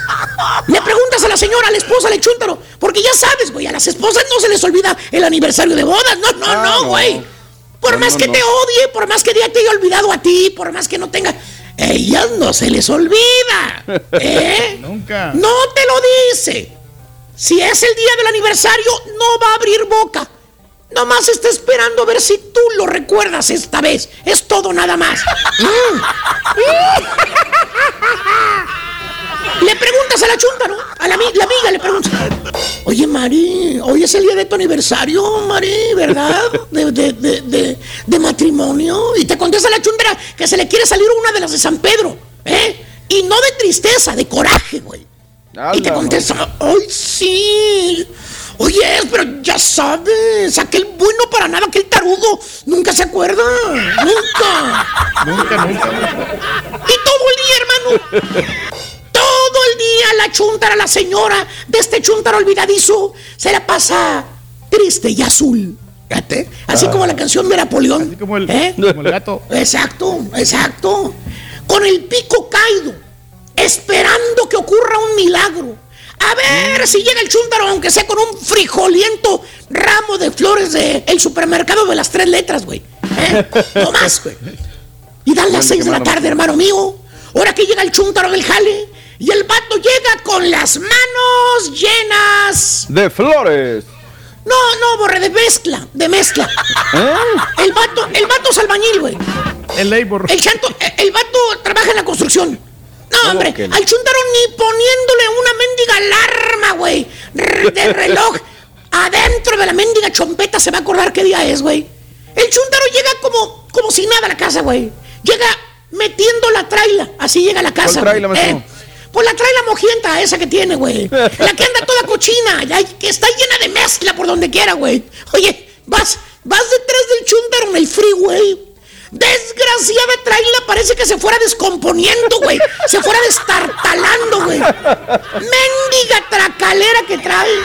Le preguntas a la señora, a la esposa, le chúntaro. Porque ya sabes, güey, a las esposas no se les olvida el aniversario de bodas. No, no, no, güey. Por No, más no, que te odie, por más que ya te haya olvidado a ti, por más que no tenga. Ellas no se les olvida. ¿Eh? Nunca. No te lo dice. Si es el día del aniversario, no va a abrir boca. Nomás está esperando a ver si tú lo recuerdas esta vez. Es todo nada más. Mm. Le preguntas a la chunta, ¿no? A la, la amiga le preguntas. Oye, Mari, hoy es el día de tu aniversario, Mari, ¿verdad? De, de, de, de- de matrimonio. Y te contesta la chuntera que se le quiere salir una de las de San Pedro, ¿eh? Y no de tristeza, de coraje, güey. Y te contesta, ay, sí. Oye, pero ya sabes, aquel bueno para nada, aquel tarugo, nunca se acuerda. Nunca. Nunca, nunca. Y todo el día, hermano. Todo el día la chuntara, la señora de este chuntaro olvidadizo, se la pasa triste y azul. Fíjate, así Ah. como la canción de Napoleón. Así como el, como el gato. Exacto, exacto. Con el pico caído, esperando que ocurra un milagro. A ver si llega el chúntaro, aunque sea con un frijoliento ramo de flores del supermercado de las tres letras, güey. ¿Eh? No más, güey. Y dan las seis de la tarde, hermano mío. Ahora que llega el chúntaro del jale. Y el vato llega con las manos llenas. De flores. No, no, borre, de mezcla, de mezcla. ¿Eh? El vato, el vato es albañil, güey. El labor. El chanto, el, el vato trabaja en la construcción. No, hombre, que al chuntaro ni poniéndole una mendiga alarma, güey, de reloj adentro de la mendiga chompeta se va a acordar qué día es, güey. El chuntaro llega como, como si nada a la casa, güey. Llega metiendo la traila, así llega a la casa. ¿Cuál traila? Eh, pues la traila mojienta esa que tiene, güey. La que anda toda cochina, ya, que está llena de mezcla por donde quiera, güey. Oye, vas, vas detrás del chuntaro en el freeway. Desgraciada traila parece que se fuera descomponiendo, güey. Se fuera destartalando, güey. Mendiga tracalera que trae.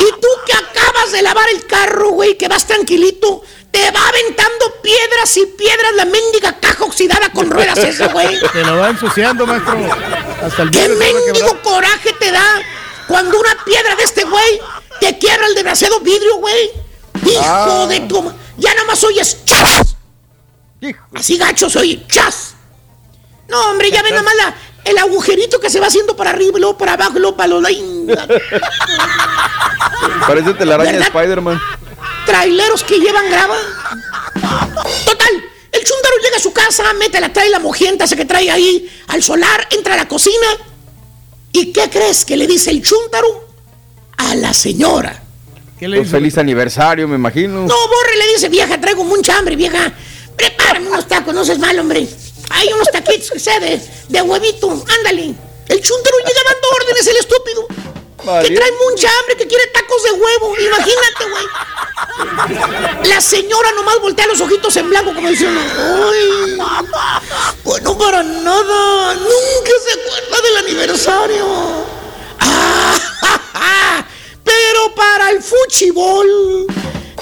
Y tú que acabas de lavar el carro, güey, que vas tranquilito, te va aventando piedras y piedras la mendiga caja oxidada con ruedas esa, güey. Te lo va ensuciando, maestro. Hasta el ¿Qué mendigo coraje te da cuando una piedra de este güey te quiebra el desgraciado vidrio, güey? Hijo Ah. de tu... Ya nomás oyes chas. Así gacho soy chas. No, hombre, ya ven nomás la- el agujerito que se va haciendo para arriba, y luego para abajo, y luego para los. Parece telaraña. Spider-Man. Traileros que llevan grava. Total, el chúndaro llega a su casa, mete la traila mojienta esa que trae ahí al solar, entra a la cocina. ¿Y qué crees que le dice el chúndaro a la señora? Pues feliz aniversario, me imagino. No, borre, le dice, vieja, traigo mucha hambre, vieja. Prepárame unos tacos, no seas mal, hombre. Hay unos taquitos que sea de, de huevito, ándale. El chúndaro llega dando órdenes, el estúpido. Que trae mucha hambre, que quiere tacos de huevo. Imagínate, güey. La señora nomás voltea los ojitos en blanco como diciendo, ¡ay! Bueno, para nada. Nunca se acuerda del aniversario. ¡Ah! ja, ja! Pero para el fuchibol,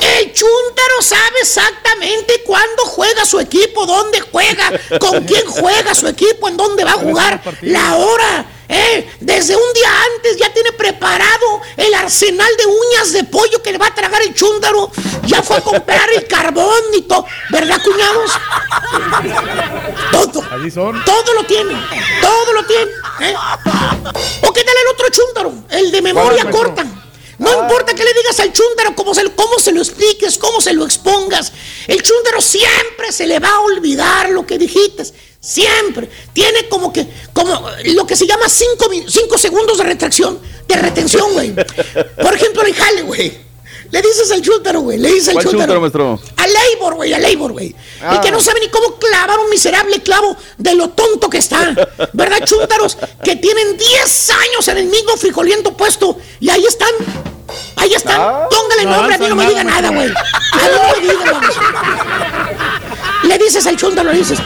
el chúntaro sabe exactamente cuándo juega su equipo, dónde juega, con quién juega su equipo, en dónde va a jugar, la hora. ¿Eh? Desde un día antes ya tiene preparado el arsenal de uñas de pollo que le va a tragar el chúndaro. Ya fue a comprar el carbón y todo. ¿Verdad, cuñados? Todo. Todo lo tiene. Todo lo tiene. ¿eh? ¿O qué tal el otro chúndaro? El de memoria corta. No importa que le digas al chúndaro cómo se, lo- cómo se lo expliques, cómo se lo expongas. El chúndaro siempre se le va a olvidar lo que dijiste. Siempre. Tiene como que, como lo que se llama cinco, cinco segundos de retracción. de retención, güey. Por ejemplo, en el jale, güey. Le dices al chúntaro, güey. Le dices al ¿Cuál chúntaro. maestro? A Labor, güey, a Labor, güey. Ah. Y que no sabe ni cómo clavar un miserable clavo de lo tonto que está. ¿Verdad, chúntaros? Que tienen 10 años en el mismo frijoliento puesto. Y ahí están. Ahí están. Ah. Póngale no nombre, a mí no me diga nada, güey. A mí no me diga. Le dices al chúntaro, le dices,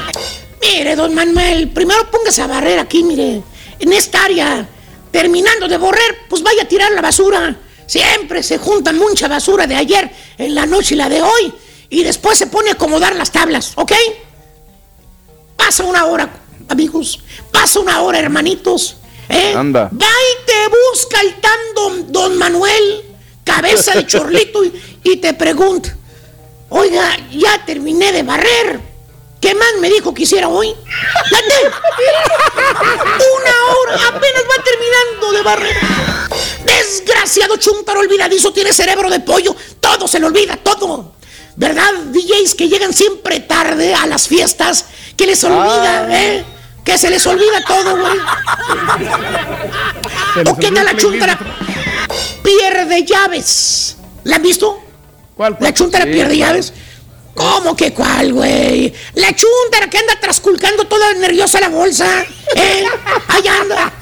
mire, don Manuel, primero póngase a barrer aquí, mire, en esta área. Terminando de borrer, pues vaya a tirar la basura. Siempre se juntan mucha basura de ayer, en la noche y la de hoy. Y después se pone a acomodar las tablas, ¿ok? Pasa una hora, amigos. Pasa una hora, hermanitos. ¿Eh? Anda. Va y te busca el tan don, don Manuel, cabeza de chorlito, y, y te pregunta, oiga, ya terminé de barrer. ¿Qué más me dijo que hiciera hoy? ¡Date! Una hora, apenas va terminando de barrer. Desgraciado chuntaro olvidadizo, tiene cerebro de pollo. Todo se le olvida, todo. ¿Verdad, DJs que llegan siempre tarde a las fiestas? Que les olvida, ¿eh? Que se les olvida todo, güey. ¿O qué tal la chuntara? Pierde llaves. ¿La han visto? ¿Cuál, ¿La chuntara Sí, pierde claro. llaves? ¿Cómo que cuál, güey? La chuntara que anda trasculcando toda nerviosa la bolsa. ¿Eh? Ahí anda.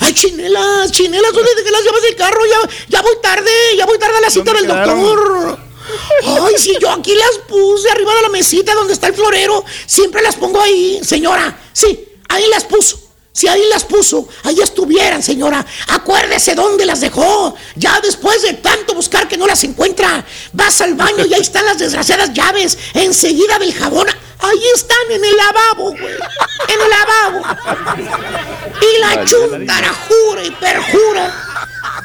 Ay, chinelas, chinelas, ¿dónde dejé las llaves del carro? Ya, ya voy tarde, ya voy tarde a la cita ¿Dónde del doctor. Ay, si yo aquí las puse arriba de la mesita donde está el florero, siempre las pongo ahí, señora. Sí, ahí las puso. Si ahí las puso, ahí estuvieran, señora. Acuérdese dónde las dejó. Ya después de tanto buscar que no las encuentra, vas al baño y ahí están las desgraciadas llaves. Enseguida del jabón. Ahí están en el lavabo, güey. En el lavabo. Y la chuntara jura y perjura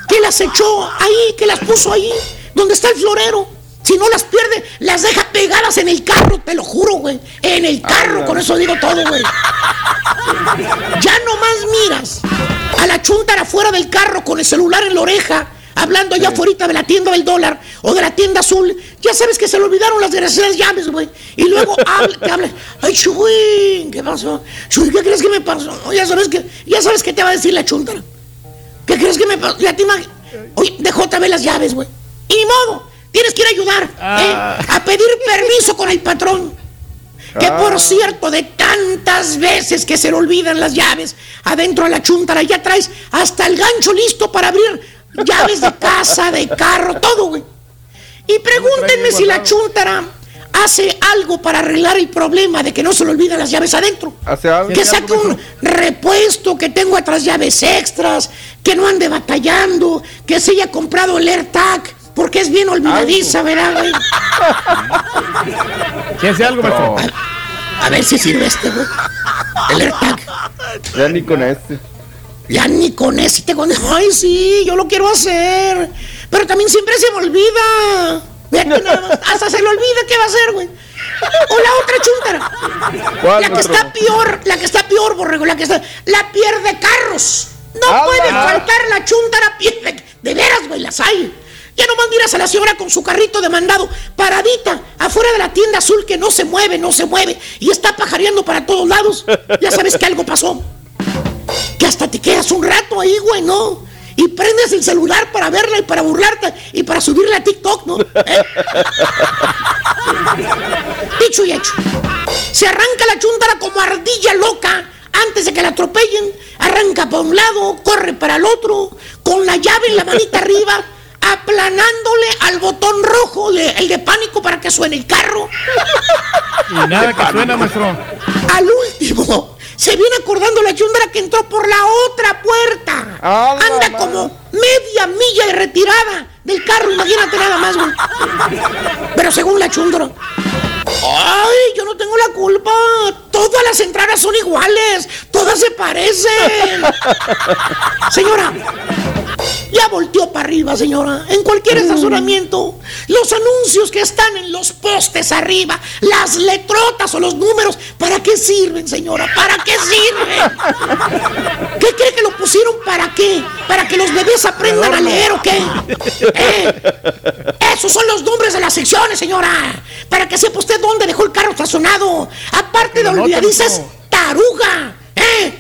que las echó ahí, que las puso ahí, donde está el florero. Si no las pierde, las deja pegadas en el carro, te lo juro, güey. En el carro, con eso digo todo, güey. Ya nomás miras a la chuntara fuera del carro con el celular en la oreja, hablando allá afuera de la tienda del dólar o de la tienda azul. Ya sabes que se le olvidaron las desgraciadas llaves, güey. Y luego habla, te habla. Ay, Chuy, ¿qué pasó? Chuy, ¿qué crees que me pasó? Ya sabes que, ya sabes te va a decir la chuntara. ¿Qué crees que me pasó? Ya te Oye, dejó otra vez las llaves, güey. Y ni modo, tienes que ir a ayudar, ¿eh? A pedir permiso con el patrón. Que por cierto, de tantas veces que se le olvidan las llaves adentro de la chuntara, ya traes hasta el gancho listo para abrir llaves de casa, de carro, todo, güey. Y pregúntenme si la chuntara hace algo para arreglar el problema de que no se le olvidan las llaves adentro. ¿Hace algo? Que saque un repuesto, que tengo otras llaves extras, que no ande batallando, que se haya comprado el AirTag, porque es bien olvidadiza, ¿verdad, güey? ¿Qué hace algo, maestro? A ver si sirve este, güey. El AirTag. Ya ni con este. Ya ni con ese te con... Ay, sí, yo lo quiero hacer. Pero también siempre se me olvida. Fíjate nada más, Hasta se le olvida qué va a hacer, güey. O la otra chuntara. ¿Cuál, la que está peor, la que está peor, borrego, la que está. La pierde carros. No puede faltar la chuntara pierde. De veras, güey, las hay. Ya nomás miras a la señora con su carrito de mandado, paradita, afuera de la tienda azul que no se mueve, no se mueve, y está pajareando para todos lados. Ya sabes que algo pasó. Que hasta te quedas un rato ahí, güey, ¿no? Y prendes el celular para verla y para burlarte y para subirla a TikTok, ¿no? ¿Eh? Dicho y hecho. Se arranca la chuntara como ardilla loca antes de que la atropellen. Arranca para un lado, corre para el otro, con la llave en la manita arriba, aplanándole al botón rojo, de- el de pánico para que suene el carro. Y nada que suena, maestro. Al último, se viene acordando la chundra que entró por la otra puerta. Ah, Anda como media milla de retirada del carro, imagínate nada más, güey. Pero según la chundra, ay, yo no tengo la culpa. Todas las entradas son iguales, todas se parecen. Señora, ya volteó para arriba, señora. En cualquier estacionamiento, los anuncios que están en los postes arriba, las letrotas o los números, ¿para qué sirven, señora? ¿Para qué sirven? ¿Qué cree que lo pusieron para qué? ¿Para que los bebés aprendan a leer o qué? ¿Eh? Esos son los nombres de las secciones, señora. Para que sepa usted dónde dejó el carro estacionado. Aparte de olvidadizas, taruga. ¿Eh?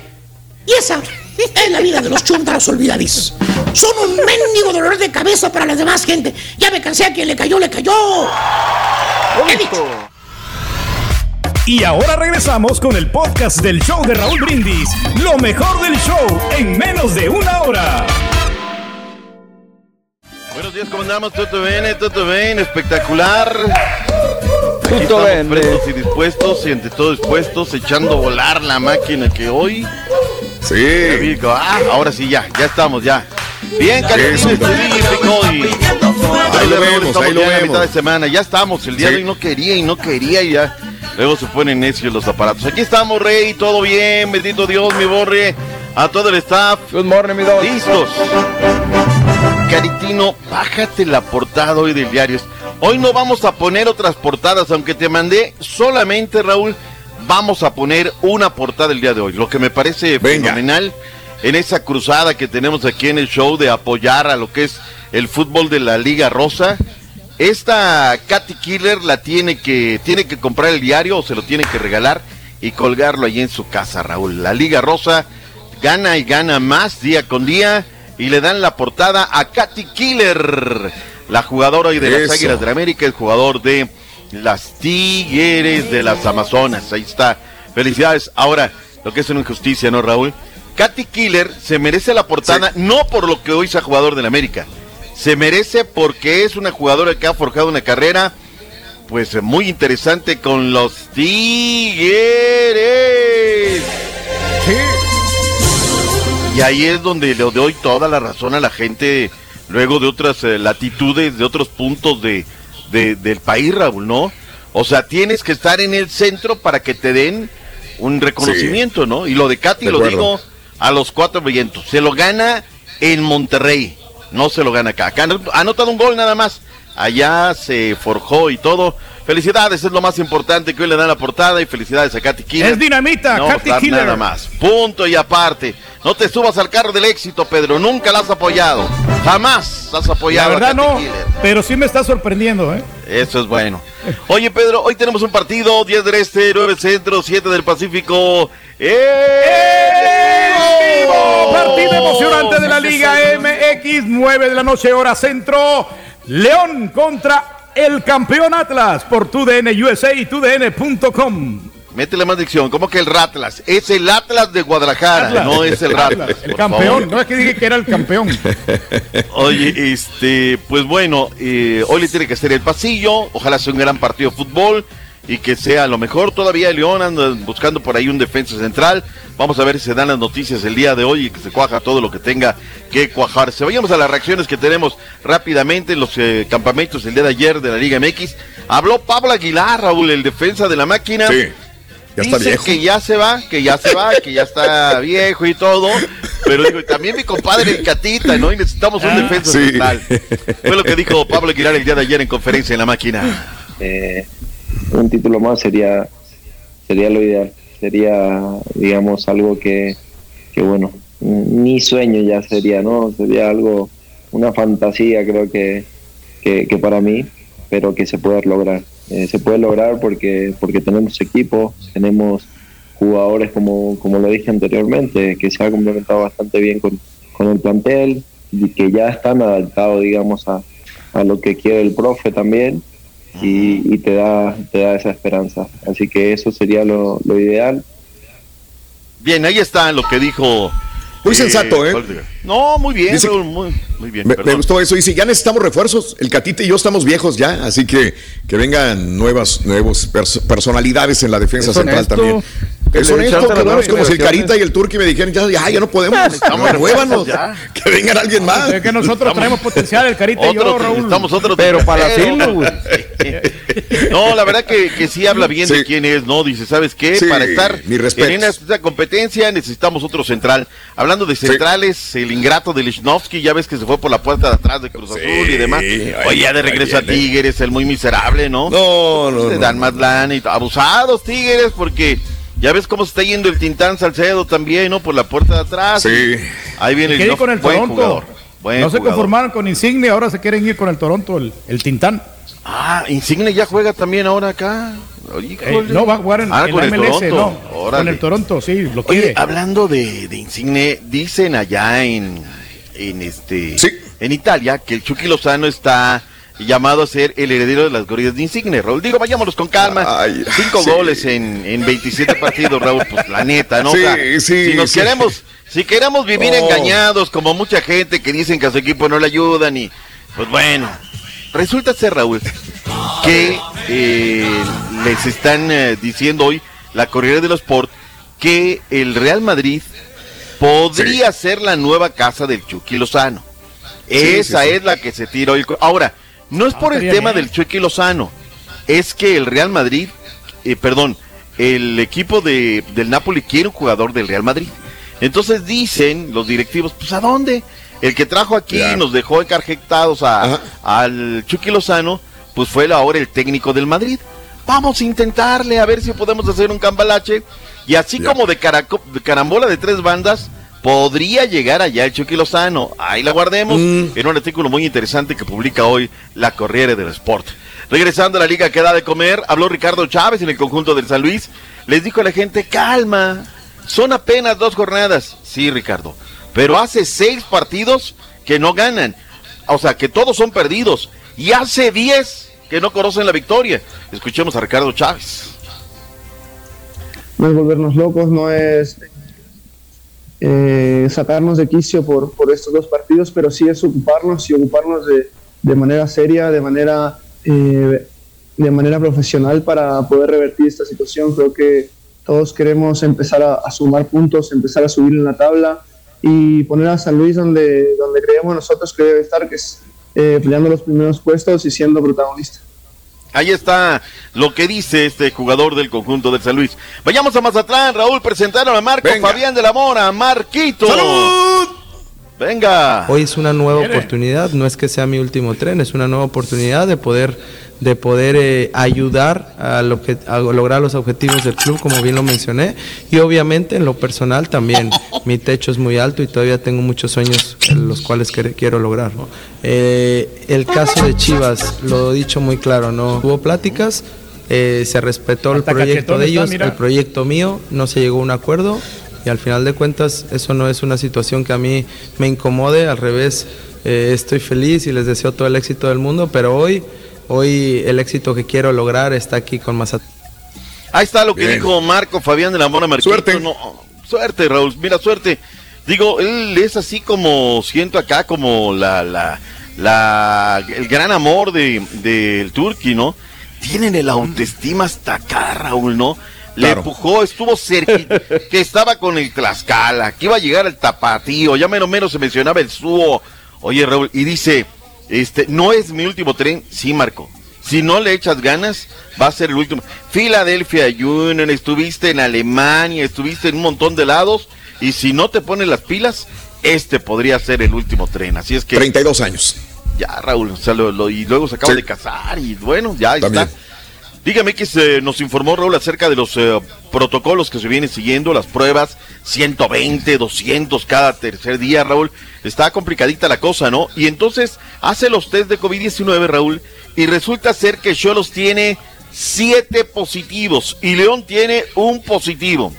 Y esa, Es la vida de los chúntaros olvidadizos. Son un mendigo dolor de cabeza para la demás gente. Ya me cansé a quien le cayó, le cayó. He dicho. Y ahora regresamos con el podcast del show de Raúl Brindis. Lo mejor del show en menos de una hora. Buenos días, ¿cómo andamos? Todo bien, todo bien, espectacular. Aquí estamos prestos y dispuestos, y ante todo dispuestos, echando a volar la máquina que hoy. Sí. Ah, ahora sí, ya, ya estamos, ya. Bien, sí. hoy. Ahí lo vemos, estamos ahí lo ya en la vemos. mitad de semana, ya estamos. El día Sí. de hoy no quería y no quería y ya. Luego se ponen necios los aparatos. Aquí estamos, Rey, todo bien, bendito Dios, mi borre. A todo el staff. Good morning, mi dog. Listos. Caritino, bájate la portada hoy del diario. Hoy no vamos a poner otras portadas, aunque te mandé solamente, Raúl, vamos a poner una portada el día de hoy. Lo que me parece fenomenal en esa cruzada que tenemos aquí en el show de apoyar a lo que es el fútbol de la Liga Rosa. Esta Katy Killer la tiene que, tiene que comprar el diario o se lo tiene que regalar y colgarlo ahí en su casa, Raúl. La Liga Rosa gana y gana más día con día y le dan la portada a Katy Killer, la jugadora hoy de las. Águilas de la América, el jugador de las Tigres de las Amazonas. Ahí está. Felicidades. Ahora, lo que es una injusticia, ¿no, Raúl? Katy Killer se merece la portada no por lo que hoy sea jugador de la América. Se merece porque es una jugadora que ha forjado una carrera pues muy interesante con los Tigres. Y ahí es donde le doy toda la razón a la gente, luego de otras eh, latitudes, de otros puntos de, de- del país, Raúl, ¿no? O sea, tienes que estar en el centro para que te den un reconocimiento, ¿no? Y lo de Katy De lo acuerdo. digo a los cuatro vientos. Se lo gana en Monterrey, no se lo gana acá. Acá ha anotado un gol nada más. Allá se forjó y todo. Felicidades, es lo más importante que hoy le dan la portada y felicidades a Katy Killer. Es dinamita, no, Katy Killer. Nada más. Punto y aparte. No te subas al carro del éxito, Pedro. Nunca la has apoyado. Jamás has La apoyado verdad a Katy no, Killer. pero sí me está sorprendiendo, ¿eh? Eso es bueno. Oye, Pedro, hoy tenemos un partido, 10 del Este, 9 Centro, 7 del Pacífico. vivo! Partido emocionante de la Liga MX, 9 de la noche, hora centro. León contra el campeón Atlas por TUDN USA y TUDN.com. Métele más dicción. ¿Cómo que el Ratlas? Es el Atlas de Guadalajara, Atlas. no es el Ratlas. El campeón, favor. no es que dije que era el campeón. Oye, este, pues bueno, eh, hoy le tiene que ser el pasillo. Ojalá sea un gran partido de fútbol y que sea lo mejor. Todavía León anda buscando por ahí un defensa central. Vamos a ver si se dan las noticias el día de hoy y que se cuaja todo lo que tenga que cuajarse. Vayamos a las reacciones que tenemos rápidamente en los eh, campamentos el día de ayer de la Liga MX. Habló Pablo Aguilar, Raúl, el defensa de la máquina. Sí, ya está Dice viejo. que ya se va, que ya se va, que ya está viejo y todo. Pero digo, también mi compadre el Catita, ¿no? Y necesitamos un defensa Sí. central. Fue lo que dijo Pablo Aguilar el día de ayer en conferencia en la máquina. Eh, un título más sería sería lo ideal. Sería digamos algo que, que bueno mi sueño ya sería no sería algo una fantasía creo que, que, que para mí pero que se puede lograr. Eh, se puede lograr porque porque tenemos equipo tenemos jugadores como como lo dije anteriormente que se ha complementado bastante bien con, con el plantel y que ya están adaptados digamos a, a lo que quiere el profe también y, y te da te da esa esperanza así que eso sería lo, lo ideal Bien, ahí está lo que dijo. Muy sensato, ¿eh? No, muy bien, Dice- Raúl, muy, muy bien. Me, gustó eso. Dice, ya necesitamos refuerzos. El Catita y yo estamos viejos ya, así que que vengan nuevas nuevos pers- personalidades en la defensa central honesto. también. Que Es honesto, claro, es como si el. Carita y el Turqui me dijeran, ya, ya, ya no podemos, necesitamos renuévanos, que vengan alguien más. Es que nosotros traemos potencial, el Carita y yo, Raúl. necesitamos otro Pero para hacerlo, güey. No, la verdad que, que sí habla bien de quién es, ¿no? Dice, ¿sabes qué? Sí, Para estar en esta competencia necesitamos otro central. Hablando de centrales, el ingrato de Lichnowsky, ya ves que se fue por la puerta de atrás de Cruz Azul y demás. Oye, ya de regreso a. Tigres, el muy miserable, ¿no? No, no, no, dan no. más lana y abusados Tigres porque ya ves cómo se está yendo el Tintán Salcedo también, ¿no? Por la puerta de atrás. Sí. Ahí viene quiere ir con el buen Toronto. jugador. Buen no se jugador. conformaron con Insigne, ahora se quieren ir con el Toronto, el, el Tintán. Ah, Insigne ya juega también ahora acá. Eh, no, va a jugar en, Ah, en con el MLS, Toronto. no. Con el Toronto, sí, lo Oye, quiere. hablando de, de Insigne, dicen allá en, en este en Italia que el Chucky Lozano está llamado a ser el heredero de las glorias de Insigne, Raúl. Digo, vayámonos con calma. Cinco sí. goles en, en 27 partidos, Raúl, pues la neta, ¿no? O Sí, sea, sí, si nos sí. queremos, si queremos vivir Oh. engañados, como mucha gente que dicen que a su equipo no le ayudan y, pues bueno, resulta ser, Raúl, que eh, les están eh, diciendo hoy la Corriere de los Sport que el Real Madrid podría ser la nueva casa del Chucky Lozano. Sí, Esa sí. es la que se tira hoy. Ahora, no es por el tema del Chucky Lozano, es que el Real Madrid, eh, perdón, el equipo de, del Napoli quiere un jugador del Real Madrid. Entonces dicen los directivos, pues ¿a dónde? El que trajo aquí y nos dejó encarjetados a, al Chucky Lozano, pues fue ahora el técnico del Madrid. Vamos a intentarle a ver si podemos hacer un cambalache. Y así como de, caraco- de carambola de tres bandas, podría llegar allá el Chucky Lozano. Ahí la guardemos en un artículo muy interesante que publica hoy la Corriere del Sport. Regresando a la liga que da de comer, habló Ricardo Chávez en el conjunto del San Luis. Les dijo a la gente, calma, son apenas dos jornadas. Sí, Ricardo, pero hace seis partidos que no ganan. O sea, que todos son perdidos. Y hace diez que no conocen la victoria. Escuchemos a Ricardo Chávez. no es volvernos locos, no es eh, sacarnos de quicio por, por estos dos partidos, pero sí es ocuparnos y ocuparnos de, de manera seria, de manera, eh, de manera profesional para poder revertir esta situación. Creo que todos queremos empezar a, sumar puntos, empezar a subir en la tabla y poner a San Luis donde, donde creemos nosotros que debe estar, que es eh, peleando los primeros puestos y siendo protagonista. Ahí está lo que dice este jugador del conjunto del San Luis. Vayamos a Mazatlán, Raúl, presentaron a Marco Fabián de la Mora, Marquito. Venga. Hoy es una nueva oportunidad, no es que sea mi último tren, es una nueva oportunidad de poder de poder eh, ayudar a, lo que, a lograr los objetivos del club, como bien lo mencioné, y obviamente en lo personal también mi techo es muy alto y todavía tengo muchos sueños los cuales quiero lograr. ¿no? Eh, el caso de Chivas, lo he dicho muy claro, no hubo pláticas, eh, se respetó el Hasta proyecto de ellos, el proyecto mío, no se llegó a un acuerdo y al final de cuentas eso no es una situación que a mí me incomode, al revés, eh, estoy feliz y les deseo todo el éxito del mundo, pero hoy, hoy el éxito que quiero lograr está aquí con Mazatlán. Ahí está lo que Bien. dijo Marco Fabián de la Mora Marquito. Suerte. No, suerte, Raúl. Mira, suerte. Digo, él es así como siento acá como la, la, la el gran amor de del Turqui, ¿no? Tienen el autoestima hasta acá, Raúl, ¿no? Le Claro. empujó, estuvo cerquita, que estaba con el Tlaxcala, que iba a llegar al Tapatío, ya menos menos se mencionaba el Suo. Oye, Raúl, y dice, este, no es mi último tren, sí, Marco. Si no le echas ganas, va a ser el último. Philadelphia Union, estuviste en Alemania, estuviste en un montón de lados, y si no te pones las pilas, este podría ser el último tren. Así es que. 32 años. Ya, Raúl, o sea, lo- lo- y luego se acaba Sí. de casar, y bueno, ya También. está. Dígame que se nos informó Raúl acerca de los eh, protocolos que se vienen siguiendo, las pruebas, 120, 200 cada tercer día, Raúl. Está complicadita la cosa, ¿no? Y entonces hace los test de COVID-19, Raúl, y resulta ser que Cholos tiene siete positivos y León tiene un positivo.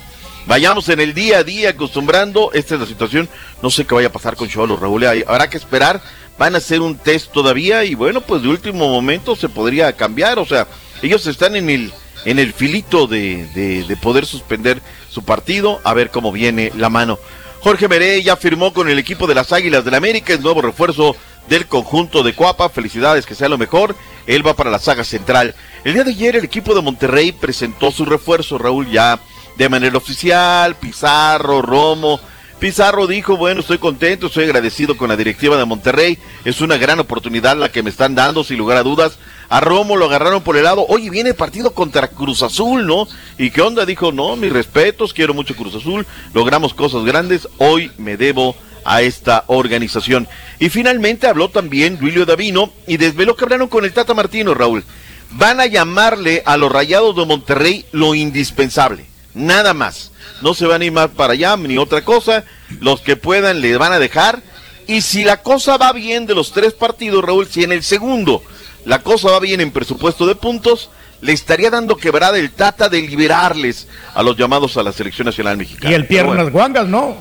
Vayamos en el día a día acostumbrando, esta es la situación, no sé qué vaya a pasar con Cholos, Raúl, habrá que esperar, van a hacer un test todavía y bueno, pues de último momento se podría cambiar, o sea, ellos están en el, en el filito de, de, de poder suspender su partido, a ver cómo viene la mano. Jorge Meré ya firmó con el equipo de las Águilas del América, el nuevo refuerzo del conjunto de Cuapa, felicidades, que sea lo mejor, él va para la saga central. El día de ayer el equipo de Monterrey presentó su refuerzo, Raúl, ya de manera oficial, Pizarro, Romo. Pizarro dijo, bueno, estoy contento, estoy agradecido con la directiva de Monterrey, es una gran oportunidad la que me están dando, sin lugar a dudas. A Romo lo agarraron por el lado, oye, viene el partido contra Cruz Azul, ¿no? ¿Y qué onda? Dijo, no, mis respetos, quiero mucho Cruz Azul, logramos cosas grandes, hoy me debo a esta organización. Y finalmente habló también Duilio Davino y desveló que hablaron con el Tata Martino, Raúl. Van a llamarle a los Rayados de Monterrey lo indispensable, nada más. No se van a ir más para allá ni otra cosa. Los que puedan le van a dejar. Y si la cosa va bien de los tres partidos, Raúl, si en el segundo la cosa va bien en presupuesto de puntos, le estaría dando quebrada el Tata de liberarles a los llamados a la selección nacional mexicana. Y el piernas guangas, ¿no?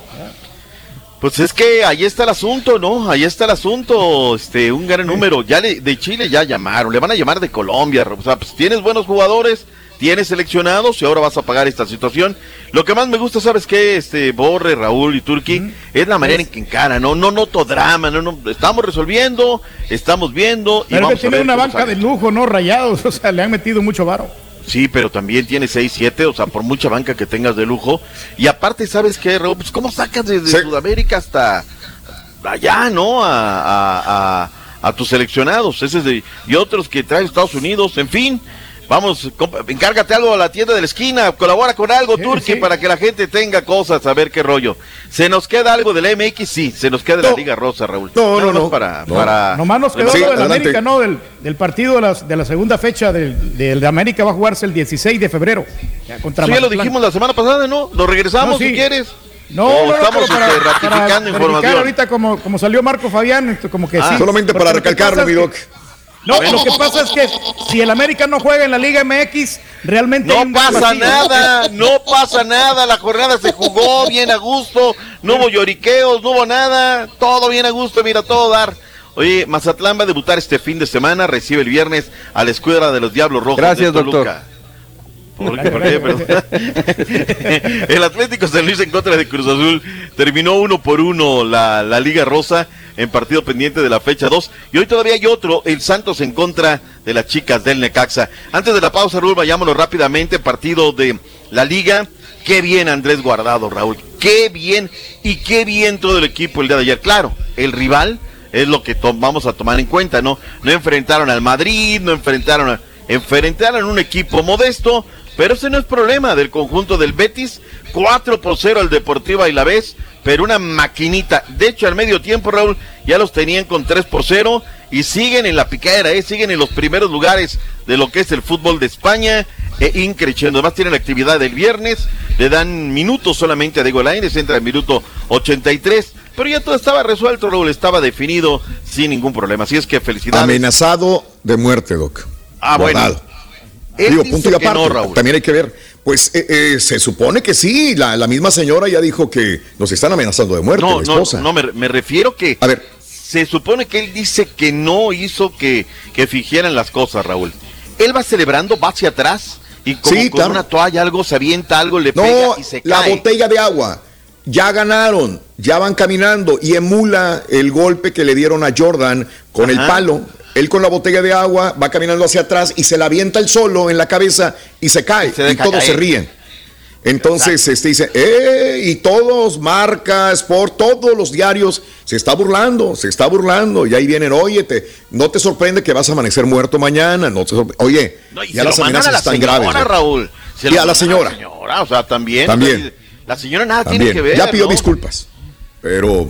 Pues es que ahí está el asunto, ¿no? Ahí está el asunto, este, un gran número. Ya le- de Chile ya llamaron, le van a llamar de Colombia. O sea, pues tienes buenos jugadores, tienes seleccionados y ahora vas a pagar esta situación. Lo que más me gusta, ¿sabes qué? Este, Borre, Raúl y Turki, es la manera en que encara, ¿no? No noto drama, no, no, estamos resolviendo, estamos viendo y Pero que vamos a tiene ver una banca sale. de lujo, ¿no? Rayados, o sea, le han metido mucho varo. Sí, pero también tiene 6, 7, o sea, por mucha banca que tengas de lujo. Y aparte, ¿sabes qué, Raúl? Pues, ¿cómo sacas desde Sudamérica hasta allá, ¿no? A, a, a, a tus seleccionados, ese es de, y otros que traen Estados Unidos, en fin. Vamos, encárgate algo a la tienda de la esquina, colabora con algo, Turki, para que la gente tenga cosas, a ver qué rollo. ¿Se nos queda algo del MX? Sí, se nos queda de la Liga Rosa, Raúl. No, no, no. Para, No. para... Nomás nos quedó Sí, lo del. América, ¿no? Del, del partido de la, de la segunda fecha del, del de América va a jugarse el 16 de febrero. Ya, contra Sí, ya lo dijimos la semana pasada, ¿no? Lo regresamos No, sí. si quieres. No, no, no, estamos este, ratificando para verificar información. ahorita como, como salió Marco Fabián, esto como que Ah, sí. solamente para recalcarlo, mi doc. No, lo que pasa es que si el América no juega en la Liga MX, realmente No pasa vacío. nada, no pasa nada, la jornada se jugó bien a gusto, no hubo lloriqueos, no hubo nada, todo bien a gusto, mira, todo dar. Oye, Mazatlán va a debutar este fin de semana, recibe el viernes a la escuadra de los Diablos Rojos. Gracias, de Toluca. doctor. ¿Por qué? ¿Por qué? Perdón. el Atlético San Luis en contra de Cruz Azul terminó uno por uno la, la Liga Rosa en partido pendiente de la fecha 2. Y hoy todavía hay otro, el Santos en contra de las chicas del Necaxa. Antes de la pausa, Raúl, vayámonos rápidamente, partido de la Liga. Qué bien Andrés Guardado, Raúl. Qué bien y qué bien todo el equipo el día de ayer. Claro, el rival es lo que vamos a tomar en cuenta, ¿no? No enfrentaron al Madrid, no enfrentaron a... Enfrentaron un equipo modesto, pero ese no es problema del conjunto del Betis. 4 por 0 al Deportivo Ailavés, pero una maquinita. De hecho, al medio tiempo, Raúl, ya los tenían con 3 por 0 y siguen en la picadera, ¿eh? siguen en los primeros lugares de lo que es el fútbol de España. E increciendo. Además tienen actividad el viernes, le dan minutos solamente a Diego Lainez, entra en minuto 83, pero ya todo estaba resuelto, Raúl, estaba definido sin ningún problema. Así es que felicidades. Amenazado de muerte, Doc. Ah, bueno. Él Digo, punto y aparte. no, Raúl. También hay que ver. Pues eh, eh, se supone que sí. La, la misma señora ya dijo que nos están amenazando de muerte, No, la no, esposa. no, me, me refiero que A ver. se supone que él dice que no hizo que, que fingieran las cosas, Raúl. Él va celebrando, va hacia atrás y como Sí, con claro. una toalla algo se avienta algo, le pega No, y se la cae. botella de agua. Ya ganaron, ya van caminando y emula el golpe que le dieron a Jordan con el palo. Él con la botella de agua va caminando hacia atrás y se la avienta el solo en la cabeza y se cae. Se y todos se ríen. Entonces, este dice, ¡eh! Y todos, marca, sport, todos los diarios, se está burlando, se está burlando. Y ahí vienen, oye, te, no te sorprende que vas a amanecer muerto mañana. No te Oye, No, ya las amenazas a la están señora, graves. Raúl. Se Y a la señora. señora, O sea, también. También. La señora nada También. tiene que ver. ya pidió ¿no? disculpas. Pero.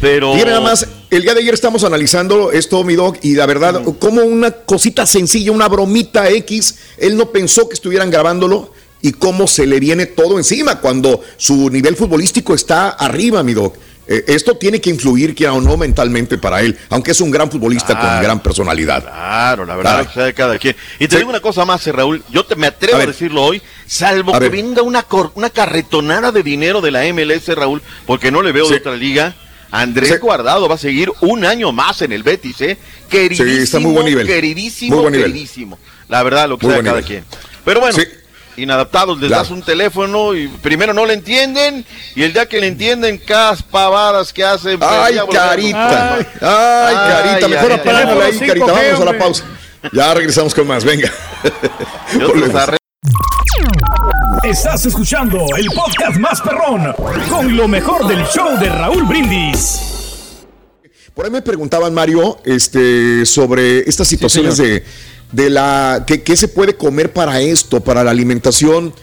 Pero. Nada más, el día de ayer estamos analizando esto, mi doc, y la verdad, como una cosita sencilla, una bromita X, él no pensó que estuvieran grabándolo y cómo se le viene todo encima cuando su nivel futbolístico está arriba, mi doc. Eh, esto tiene que influir, quiera o no, mentalmente para él, aunque es un gran futbolista con gran personalidad. Claro, la verdad, cada quien. Y te Sí. digo una cosa más, eh, Raúl, yo te, me atrevo A decirlo hoy, salvo A que ver. venga una, cor- una carretonada de dinero de la MLS, Raúl, porque no le veo de otra liga. Andrés Sí. Guardado va a seguir un año más en el Betis, ¿eh? Queridísimo, Sí, está muy buen nivel. queridísimo, Muy buen nivel. queridísimo. La verdad, lo que Muy sea cada nivel. quien. Pero bueno, Sí. inadaptados, les Claro. das un teléfono y primero no le entienden y el día que le entienden, cada pavadas que hacen. pues, Ay, carita. Ay, Ay, carita. Mejor ay, ahí, carita. 5G, Vamos a la pausa. Ya regresamos con más. Venga. Estás escuchando el podcast más perrón con lo mejor del show de Raúl Brindis. Por ahí me preguntaban, Mario, este, sobre estas situaciones de, de la. ¿qué, qué se puede comer para esto, para la alimentación?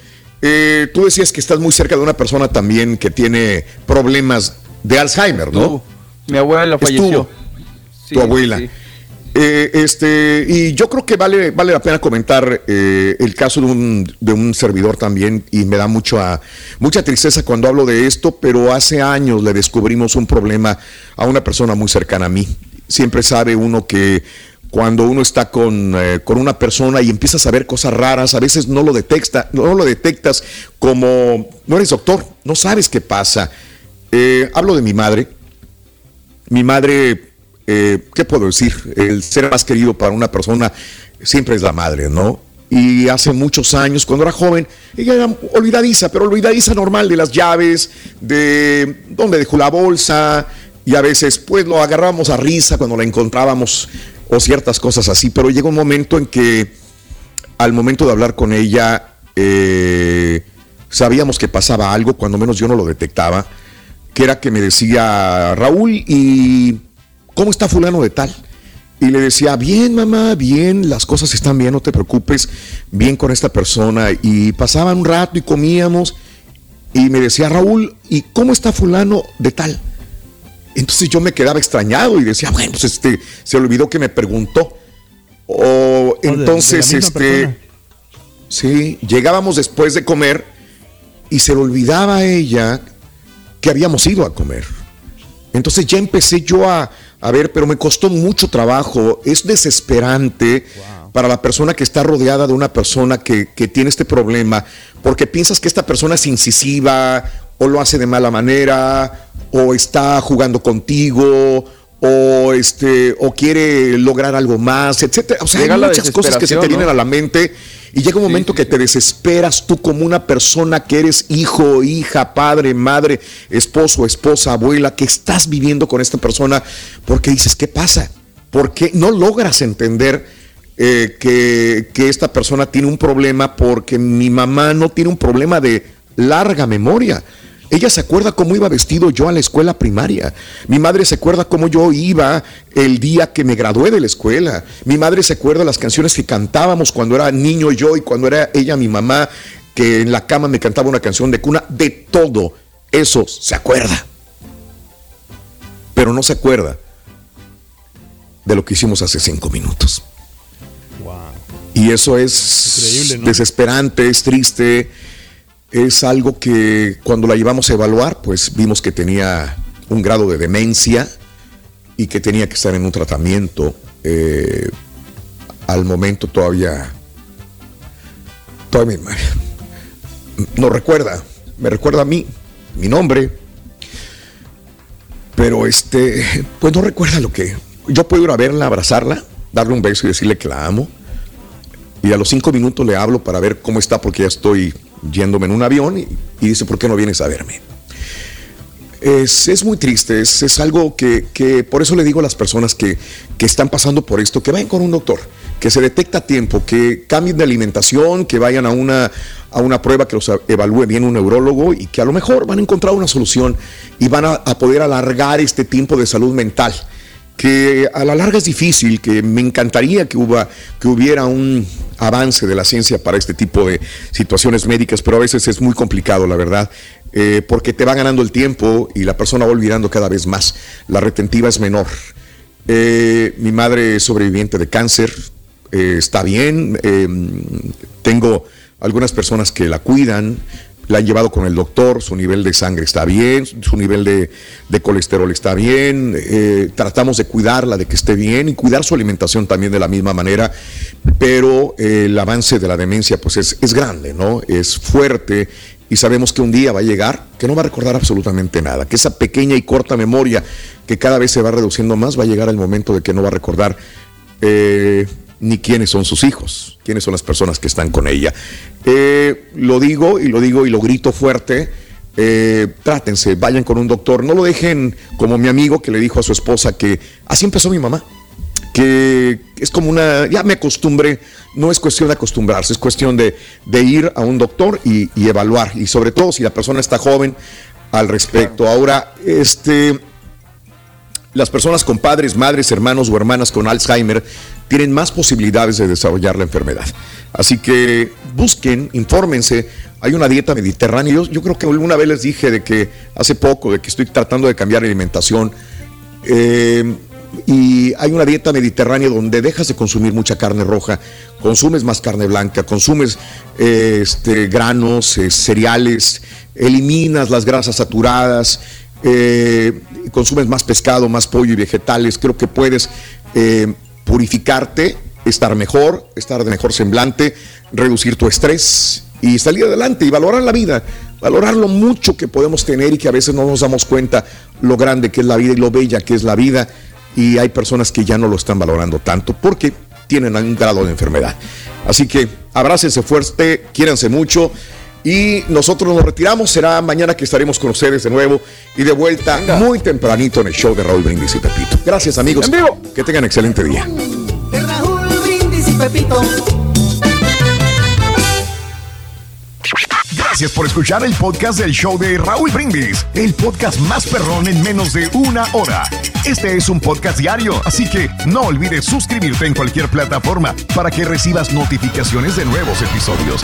Eh, tú decías que estás muy cerca de una persona también que tiene problemas de Alzheimer, ¿no? Uh, mi abuela falleció. Sí, tu abuela. sí. Eh, este, y yo creo que vale, vale la pena comentar eh, el caso de un, de un servidor también, y me da mucho a- mucha tristeza cuando hablo de esto, pero hace años le descubrimos un problema a una persona muy cercana a mí. Siempre sabe uno que cuando uno está con, eh, con, una persona y empiezas a ver cosas raras, a veces no lo, detecta, no lo detectas como no eres doctor, no sabes qué pasa. Eh, hablo de mi madre. Mi madre, eh, ¿qué puedo decir? El ser más querido para una persona siempre es la madre, ¿no? Y hace muchos años, cuando era joven, ella era olvidadiza, pero olvidadiza normal de las llaves, de dónde dejó la bolsa, y a veces pues lo agarrábamos a risa cuando la encontrábamos o ciertas cosas así, pero llega un momento en que al momento de hablar con ella eh, sabíamos que pasaba algo, cuando menos yo no lo detectaba, que era que me decía Raúl y ¿cómo está fulano de tal? Y le decía, bien mamá, bien, las cosas están bien, no te preocupes, bien con esta persona. Y pasaban un rato y comíamos y me decía Raúl, ¿y cómo está fulano de tal? Entonces yo me quedaba extrañado y decía, bueno, pues este, se olvidó que me preguntó. O entonces, este, sí, llegábamos después de comer y se le olvidaba a ella que habíamos ido a comer. Entonces ya empecé yo a, a ver, pero me costó mucho trabajo. Es desesperante para la persona que está rodeada de una persona que, que tiene este problema, porque piensas que esta persona es incisiva o lo hace de mala manera o está jugando contigo o este o quiere lograr algo más, etcétera. O sea, hay muchas cosas que se te vienen a la mente y llega un momento que te desesperas tú como una persona que eres hijo, hija, padre, madre, esposo, esposa, abuela, que estás viviendo con esta persona porque dices, ¿qué pasa? Porque no logras entender eh, que, que esta persona tiene un problema porque mi mamá no tiene un problema de larga memoria. Ella se acuerda cómo iba vestido yo a la escuela primaria. Mi madre se acuerda cómo yo iba el día que me gradué de la escuela. Mi madre se acuerda las canciones que cantábamos cuando era niño yo y cuando era ella mi mamá, que en la cama me cantaba una canción de cuna. De todo eso se acuerda. Pero no se acuerda de lo que hicimos hace cinco minutos. Y eso es desesperante, es triste es algo que cuando la llevamos a evaluar, pues vimos que tenía un grado de demencia y que tenía que estar en un tratamiento. Eh, al momento todavía, todavía no recuerda, me recuerda a mí, mi nombre, pero este, pues no recuerda lo que. Yo puedo ir a verla, abrazarla, darle un beso y decirle que la amo. Y a los cinco minutos le hablo para ver cómo está porque ya estoy yéndome en un avión y, dice, ¿por qué no vienes a verme? Es, muy triste, es, algo que, por eso le digo a las personas que, están pasando por esto, que vayan con un doctor, que se detecta a tiempo, que cambien de alimentación, que vayan a una, a una prueba que los evalúe bien un neurólogo y que a lo mejor van a encontrar una solución y van a poder alargar este tiempo de salud mental que a la larga es difícil, que me encantaría que, que hubiera un avance de la ciencia para este tipo de situaciones médicas, pero a veces es muy complicado, la verdad, eh, porque te va ganando el tiempo y la persona va olvidando cada vez más. La retentiva es menor. Eh, mi madre es sobreviviente de cáncer, eh, está bien, tengo algunas personas que la cuidan, la han llevado con el doctor, su nivel de sangre está bien, su nivel de, colesterol está bien, eh, tratamos de cuidarla, de que esté bien y cuidar su alimentación también de la misma manera, pero eh, el avance de la demencia pues es, es grande, ¿no? Es fuerte y sabemos que un día va a llegar que no va a recordar absolutamente nada, que esa pequeña y corta memoria que cada vez se va reduciendo más va a llegar el momento de que no va a recordar eh, ni quiénes son sus hijos, quiénes son las personas que están con ella. Eh, lo digo y lo digo y lo grito fuerte. Eh, trátense, vayan con un doctor, no lo dejen como mi amigo que le dijo a su esposa que así empezó mi mamá, que es como una, ya me acostumbré, no es cuestión de acostumbrarse, es cuestión de, ir a un doctor y, y, evaluar, y sobre todo si la persona está joven al respecto. Ahora, este, las personas con padres, madres, hermanos o hermanas con Alzheimer tienen más posibilidades de desarrollar la enfermedad. Así que busquen, infórmense. Hay una dieta mediterránea. Yo, creo que alguna vez les dije de que hace poco, de que estoy tratando de cambiar alimentación. Eh, y hay una dieta mediterránea donde dejas de consumir mucha carne roja, consumes más carne blanca, consumes eh, este, granos, eh, cereales, eliminas las grasas saturadas, consumes más pescado, más pollo y vegetales. Creo que puedes purificarte, estar mejor, estar de mejor semblante, reducir tu estrés y salir adelante y valorar la vida, valorar lo mucho que podemos tener y que a veces no nos damos cuenta lo grande que es la vida y lo bella que es la vida. Y hay personas que ya no lo están valorando tanto porque tienen algún grado de enfermedad. Así que abrácense fuerte, quiéranse mucho. Y nosotros nos retiramos. Será mañana que estaremos con ustedes de nuevo y de vuelta muy tempranito en el show de Raúl Brindis y Pepito. Gracias, amigos. Que tengan excelente día. Raúl Brindis y Pepito. Gracias por escuchar el podcast del show de Raúl Brindis, el podcast más perrón en menos de una hora. Este es un podcast diario, así que no olvides suscribirte en cualquier plataforma para que recibas notificaciones de nuevos episodios.